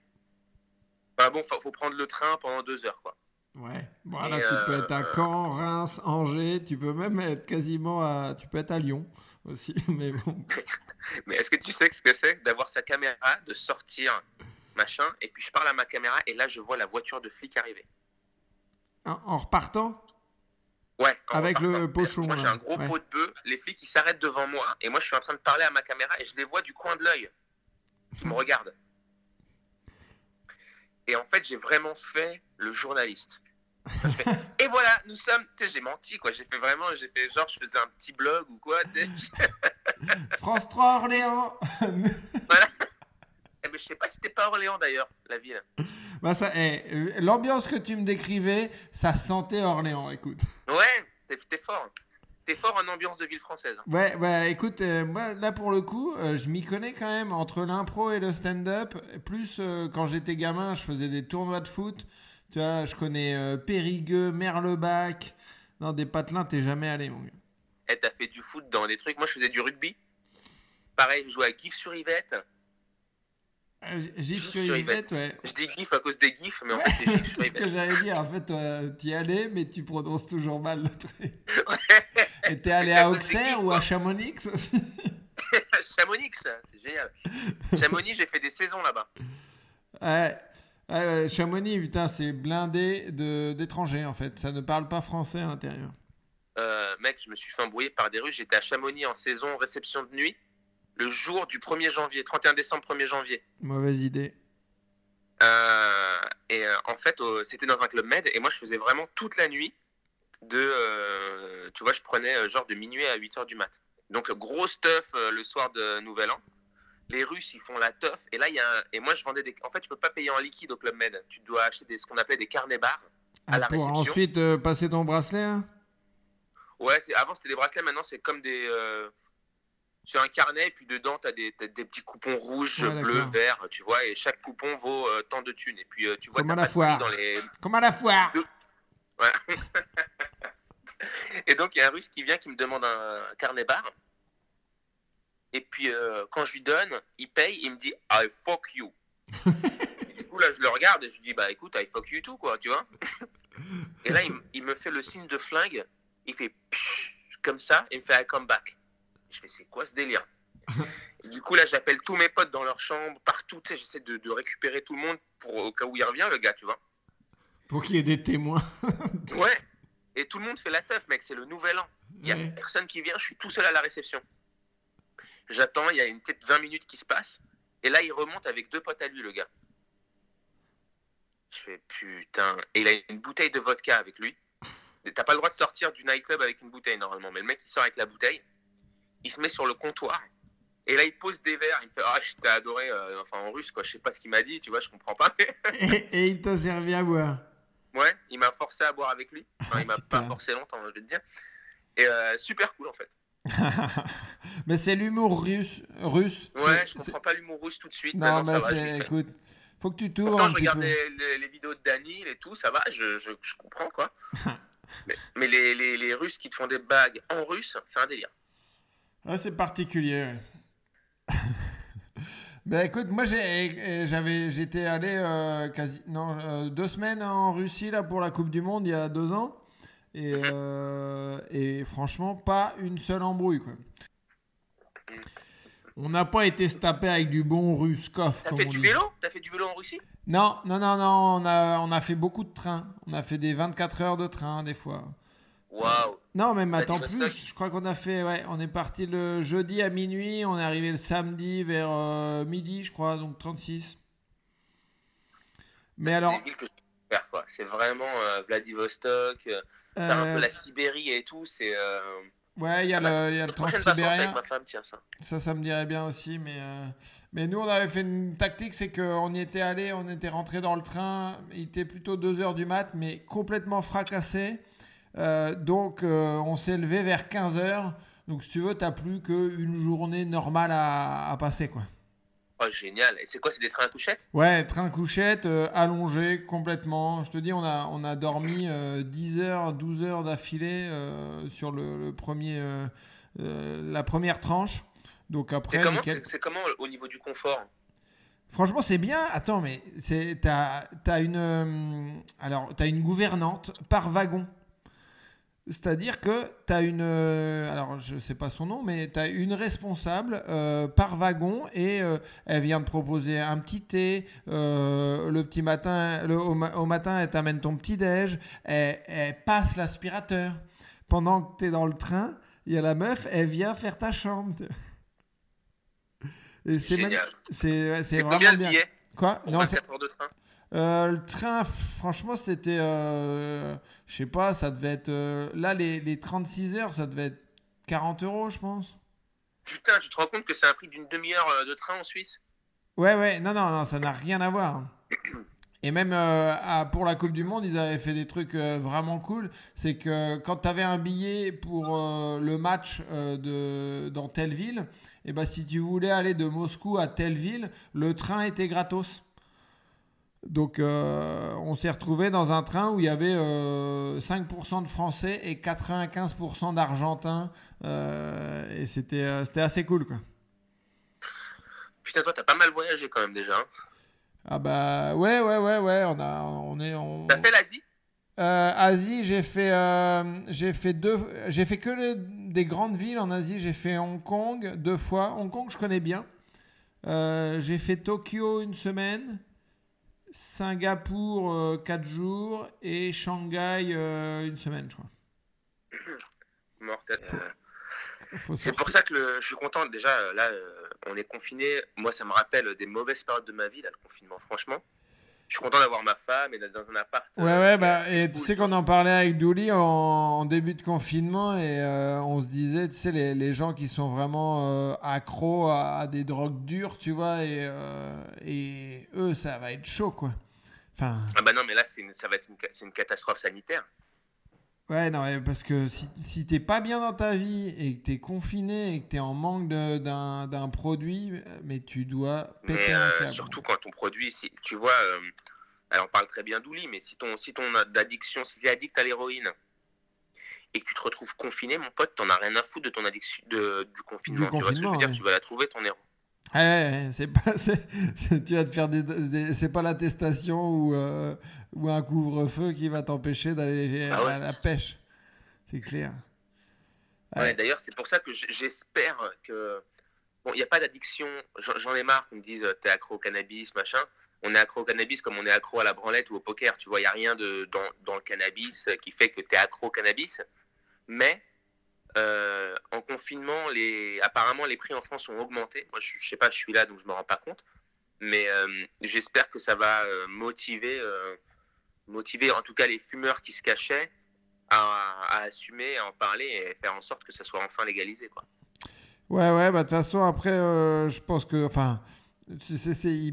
Bah bon, faut, faut prendre le train pendant deux heures, quoi.
Ouais. Voilà, tu peux
euh,
être à Caen, Reims, Angers, tu peux même être quasiment à. Tu peux être à Lyon aussi, *laughs* mais bon. *laughs*
Mais est-ce que tu sais ce que c'est que d'avoir sa caméra, de sortir, machin, et puis je parle à ma caméra et là je vois la voiture de flic arriver?
En, repartant
Ouais.
Avec le
repartant.
pochon,
Moi j'ai un gros
ouais.
pot de bœuf, les flics ils s'arrêtent devant moi et moi je suis en train de parler à ma caméra et je les vois du coin de l'œil. Qui me *laughs* regardent. Et en fait j'ai vraiment fait le journaliste. Fais, *laughs* et voilà, nous sommes. Tu sais, j'ai menti quoi. J'ai fait vraiment, j'ai fait genre, je faisais un petit blog ou quoi. *laughs*
France 3 Orléans
voilà. Eh ben, je sais pas si c'était pas Orléans d'ailleurs, la ville.
Bah ça, eh, euh, L'ambiance que tu me décrivais, ça sentait Orléans, écoute.
Ouais, t'es fort. T'es fort en ambiance de ville française.
Ouais, bah écoute, euh, moi là pour le coup, euh, je m'y connais quand même entre l'impro et le stand-up. Plus euh, quand j'étais gamin, je faisais des tournois de foot. Tu vois, je connais Périgueux, Merlebac. Non, des patelins, t'es jamais allé, mon gars.
Eh, t'as fait du foot dans des trucs. Moi, je faisais du rugby. Pareil, je jouais à GIF-sur-Yvette.
Euh, Gif
Juste
sur Yvette,
Yvette.
ouais.
Je dis GIF à cause des GIFs, mais en fait, c'est GIF sur
c'est ce que
Yvette.
j'allais dire. En fait, toi, t'y allais, mais tu prononces toujours mal le truc. *laughs*
Ouais.
Et t'es allé
à
Auxerre ou à. Chamonix *laughs*
Chamonix, c'est génial. Chamonix, j'ai fait des saisons là-bas.
Ouais. Chamonix, putain, c'est blindé d'étrangers en fait. Ça ne parle pas français à l'intérieur.
Euh, mec, je me suis fait embrouiller par des Russes. J'étais à Chamonix en saison réception de nuit, le jour du 1er janvier, 31 décembre, 1er janvier.
Mauvaise idée.
Euh, et euh, en fait, euh, c'était dans un club med, et moi, je faisais vraiment toute la nuit. De, tu vois, je prenais genre de minuit à 8 heures du mat. Donc, gros stuff le soir de Nouvel An. Les Russes, ils font la teuf. Et là, il y a un- Et moi, je vendais des. En fait, tu peux pas payer en liquide au club med. Tu dois acheter des... ce qu'on appelait des carnets bars. À
Ah,
la
pour
réception.
ensuite passer ton bracelet là
Ouais, c'est- avant c'était des bracelets, maintenant c'est comme des. C'est un carnet, et puis dedans t'as des, t'as des petits coupons rouges,
Ouais,
bleus, verts, tu vois, et chaque coupon vaut euh, tant de thunes. Et puis euh, tu vois,
Comme à la foire.
dans les.
Comme à la foire
Ouais. *laughs* et donc il y a un russe qui vient qui me demande un carnet bar. Et puis euh, quand je lui donne, il paye, il me dit I fuck you. *laughs* Et du coup là je le regarde et je lui dis bah écoute I fuck you tout quoi, tu vois. et là il, il me fait le signe de flingue, il fait comme ça et il me fait I come back. Je fais c'est quoi ce délire Et Du coup là j'appelle tous mes potes dans leur chambre, partout, tu sais, j'essaie de, de récupérer tout le monde pour au cas où il revient le gars, tu vois.
Pour qu'il y ait des témoins. *laughs*
Ouais. Et tout le monde fait la teuf, mec. C'est le nouvel an. Il n'y a
Ouais.
personne qui vient. Je suis tout seul à la réception. J'attends. Il y a une peut-être 20 minutes qui se passent. Et là, il remonte avec deux potes à lui, le gars. Je fais putain. Et il a une bouteille de vodka avec lui. T'as pas le droit de sortir du nightclub avec une bouteille normalement. Mais le mec, il sort avec la bouteille. Il se met sur le comptoir. Et là, il pose des verres. Il me fait Ah, je t'ai adoré. euh, enfin, en russe, quoi. Je sais pas ce qu'il m'a dit, tu vois, je comprends pas. *laughs*
et, et il t'a servi à boire.
Ouais, il m'a forcé à boire avec lui. Enfin, il m'a
Putain.
pas forcé longtemps, je vais te dire. Et euh, super cool en fait. *laughs*
Mais c'est l'humour russe. russe.
Ouais, je comprends pas l'humour russe tout de suite.
Non, mais c'est.
fait.
Écoute, faut que tu
Pourtant,
un
je regarde les, les- les vidéos de Daniel et tout, ça va, je, je, je comprends quoi. *laughs* mais mais les, les, les Russes qui te font des bagues en russe, c'est un délire.
Ouais, c'est particulier. *laughs* ben écoute, moi j'ai, euh, j'avais, j'étais allé euh, quasi, non, euh, deux semaines en Russie là pour la Coupe du Monde il y a deux ans. Et, euh, et franchement, pas une seule embrouille. Quoi. On n'a pas été se taper avec du bon Ruskov.
T'as fait du vélo? T'as fait du vélo en Russie?
Non, non, non, non. On a, on a fait beaucoup de trains. On a fait des 24 heures de train des fois.
Waouh
Non, même attends plus. Je crois qu'on a fait. Ouais, on est parti le jeudi à minuit. On est arrivé le samedi vers euh, midi, je crois, donc 36. Mais alors.
C'est vraiment euh, Vladivostok. Euh, un peu la Sibérie et tout. C'est.
Ouais, il y a le, y a le transsibérien. Ça. ça. ça, me dirait bien aussi. Mais, euh, mais nous, on avait fait une tactique, c'est qu'on y était allé, on était rentré dans le train. Il était plutôt 2h du mat, mais complètement fracassé. Euh, donc, euh, on s'est levé vers 15h. Donc, si tu veux, tu n'as plus qu'une journée normale à, à passer, quoi.
Oh, génial. Et c'est quoi C'est des trains à couchettes
Ouais, train couchette, euh, allongé complètement. Je te dis, on a, on a dormi 10 euh, heures, 12 heures d'affilée sur le, premier, la première tranche. Donc après.
C'est comment, au niveau du confort?
Franchement, c'est bien. Attends, mais t'as as une, alors, as une gouvernante par wagon. C'est-à-dire que tu as une. Euh, alors, je ne sais pas son nom, mais tu as une responsable euh, par wagon et euh, elle vient te proposer un petit thé. le petit matin, le, au, matin, elle t'amène ton petit-déj. Elle, passe l'aspirateur. Pendant que tu es dans le train, il y a la meuf, elle vient faire ta chambre.
C'est
C'est vraiment bien. Quoi? Non, c'est. de train? Euh, le train, franchement, c'était. Euh, je sais pas, ça devait être. Euh, là, les, les 36 heures, ça devait être 40 euros, je pense.
Putain, tu te rends compte que c'est un prix d'une demi-heure de train en Suisse?
Ouais, ouais, non, non, non, ça n'a rien à voir. *coughs* Et même pour la Coupe du Monde, ils avaient fait des trucs vraiment cool. C'est que quand tu avais un billet pour le match de, dans telle ville, et eh ben, si tu voulais aller de Moscou à telle ville, le train était gratos. Donc, euh, on s'est retrouvé dans un train où il y avait 5% euh, de Français et 95% d'Argentins. Euh, et c'était, c'était assez cool, quoi.
Putain, toi, t'as pas mal voyagé quand même déjà. Hein.
ah bah ouais, ouais, ouais, ouais. On a, on est, on...
T'as fait l'Asie?
Asie, j'ai fait, j'ai fait deux, j'ai fait que des grandes villes en Asie. J'ai fait Hong Kong deux fois. Hong Kong, je connais bien. j'ai fait Tokyo une semaine. Singapour 4 euh, jours et Shanghai euh, une semaine, je crois. *coughs*
Mortel. c'est pour ça que je suis content. Déjà, là, euh, on est confiné. Moi, ça me rappelle des mauvaises périodes de ma vie, là, le confinement, franchement je suis content d'avoir ma femme et d'être dans un appart.
Ouais, ouais, bah, et tu sais qu'on en parlait avec Douli en, début de confinement et on se disait, tu sais, les, les gens qui sont vraiment accros à, des drogues dures, tu vois, et, et eux, ça va être chaud, quoi. Enfin...
Ah bah non, mais là, une, ça va être une, une catastrophe sanitaire.
Ouais, non, parce que si, si t'es pas bien dans ta vie et que t'es confiné et que t'es en manque d'un produit, mais tu dois
péter un euh. Surtout quand ton produit, si, tu vois, euh, alors on parle très bien d'ouli, mais si ton, si ton addiction, si t'es addict à l'héroïne et que tu te retrouves confiné, mon pote, t'en as rien à foutre de ton addiction de, du confinement. tu vois ce que je veux dire? Tu vas la trouver ton héros.
Ouais, c'est pas, *laughs* tu vas te faire des, c'est pas l'attestation ou, euh, ou un couvre-feu qui va t'empêcher d'aller ah à la pêche. C'est clair.
Ouais, d'ailleurs, c'est pour ça que j'espère que. Bon, il n'y a pas d'addiction. J'en ai marre qu'on me dise t'es accro au cannabis, machin. On est accro au cannabis comme on est accro à la branlette ou au poker. Tu vois, il n'y a rien de, dans, dans, le cannabis qui fait que tu es accro au cannabis. Mais euh, en confinement, les... apparemment, les prix en France ont augmenté. Moi, je, ne sais pas, je suis là, donc je me rends pas compte. Mais euh, j'espère que ça va euh, motiver, en tout cas les fumeurs qui se cachaient à, assumer, à en parler et faire en sorte que ça soit enfin légalisé. Quoi.
Ouais, ouais, bah de toute façon, après, je pense que. Enfin. C'est,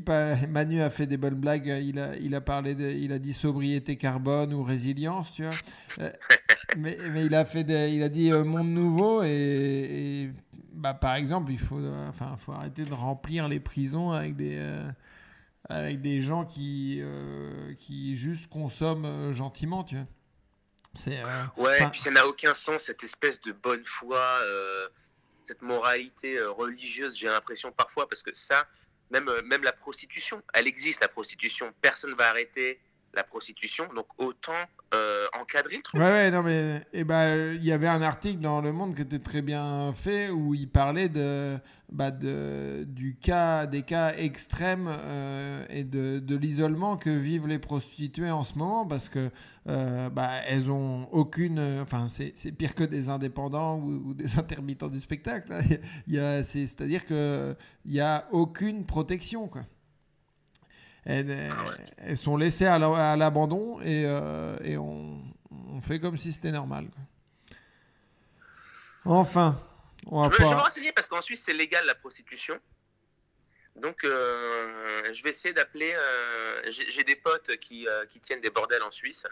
Manu a fait des bonnes blagues. Il a, il a parlé, de, il a dit sobriété carbone ou résilience, tu vois. *laughs* mais, mais, il a fait, il a dit euh, monde nouveau et, bah, par exemple, il faut, enfin, faut arrêter de remplir les prisons avec des, euh, avec des gens qui, euh, qui juste consomment gentiment, tu vois.
C'est, ouais, et puis ça n'a aucun sens cette espèce de bonne foi, cette moralité religieuse. J'ai l'impression parfois parce que ça même, même la prostitution, elle existe la prostitution. Personne va arrêter la prostitution, donc autant euh, encadrer le truc.
Non, mais eh ben, il y avait un article dans Le Monde qui était très bien fait où il parlait de, bah, de, du cas, des cas extrêmes euh, et de, de l'isolement que vivent les prostituées en ce moment parce que euh, bah, elles ont aucune. Enfin, c'est pire que des indépendants ou, des *laughs* intermittents du spectacle. hein. C'est-à-dire qu'il n'y a aucune protection, quoi. Elles, elles sont laissées à la- à l'abandon et, euh, et on, on fait comme si c'était normal. Enfin, on va
Je, vais- je vais me
pas.
renseigner parce qu'en Suisse, c'est légal la prostitution. Donc, euh, je vais essayer d'appeler. euh, J'ai des potes qui, euh, qui tiennent des bordels en Suisse.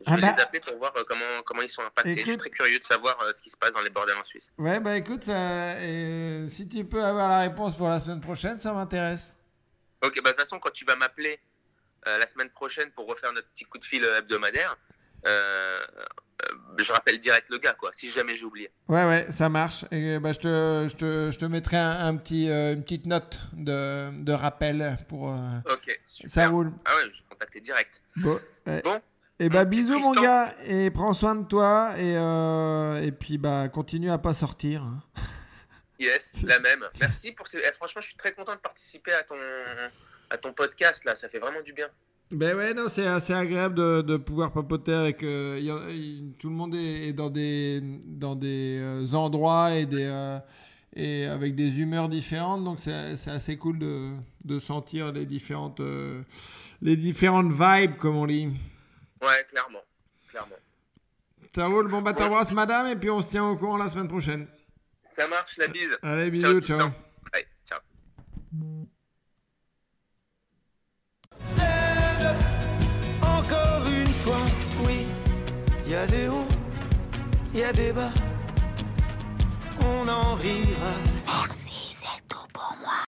Je
Ah
vais
bah.
les appeler pour voir comment, comment ils sont impactés. Je suis très curieux de savoir ce qui se passe dans les bordels en Suisse.
Ouais, bah écoute, ça- et si tu peux avoir la réponse pour la semaine prochaine, ça m'intéresse.
Ok, bah de toute façon, quand tu vas m'appeler euh, la semaine prochaine pour refaire notre petit coup de fil euh, hebdomadaire, euh, euh, je rappelle direct le gars, quoi, si jamais j'ai oublié.
Ouais, ouais, ça marche. Et bah, je, te, je, te, je te mettrai un, un petit, euh, une petite note de, de rappel pour.
Ok, super.
Ça roule.
Ah ouais, je vais contacter direct.
Bon.
Bon.
Et bah bisous mon gars et prends soin de toi et, et puis bah continue à pas sortir.
Yes, la même. Merci pour ces. eh, franchement, je suis très content de participer à ton, à ton podcast, là. Ça fait vraiment du bien.
Ben ouais, non, c'est assez agréable de, de pouvoir papoter avec. euh, y a- y- tout le monde est, est dans des, dans des euh, endroits et, des, euh, et avec des humeurs différentes, donc c'est c'est assez cool de, de sentir les différentes, euh, les différentes vibes, comme on dit.
Ouais, clairement. Clairement.
Ça roule, bon bah t'embrasses madame et puis on se tient au courant la semaine prochaine.
Ça marche, la bise.
Allez, bisous, ciao.
Bye, ciao.
Encore une fois, oui, il y a des hauts, il y a des bas, on en rira.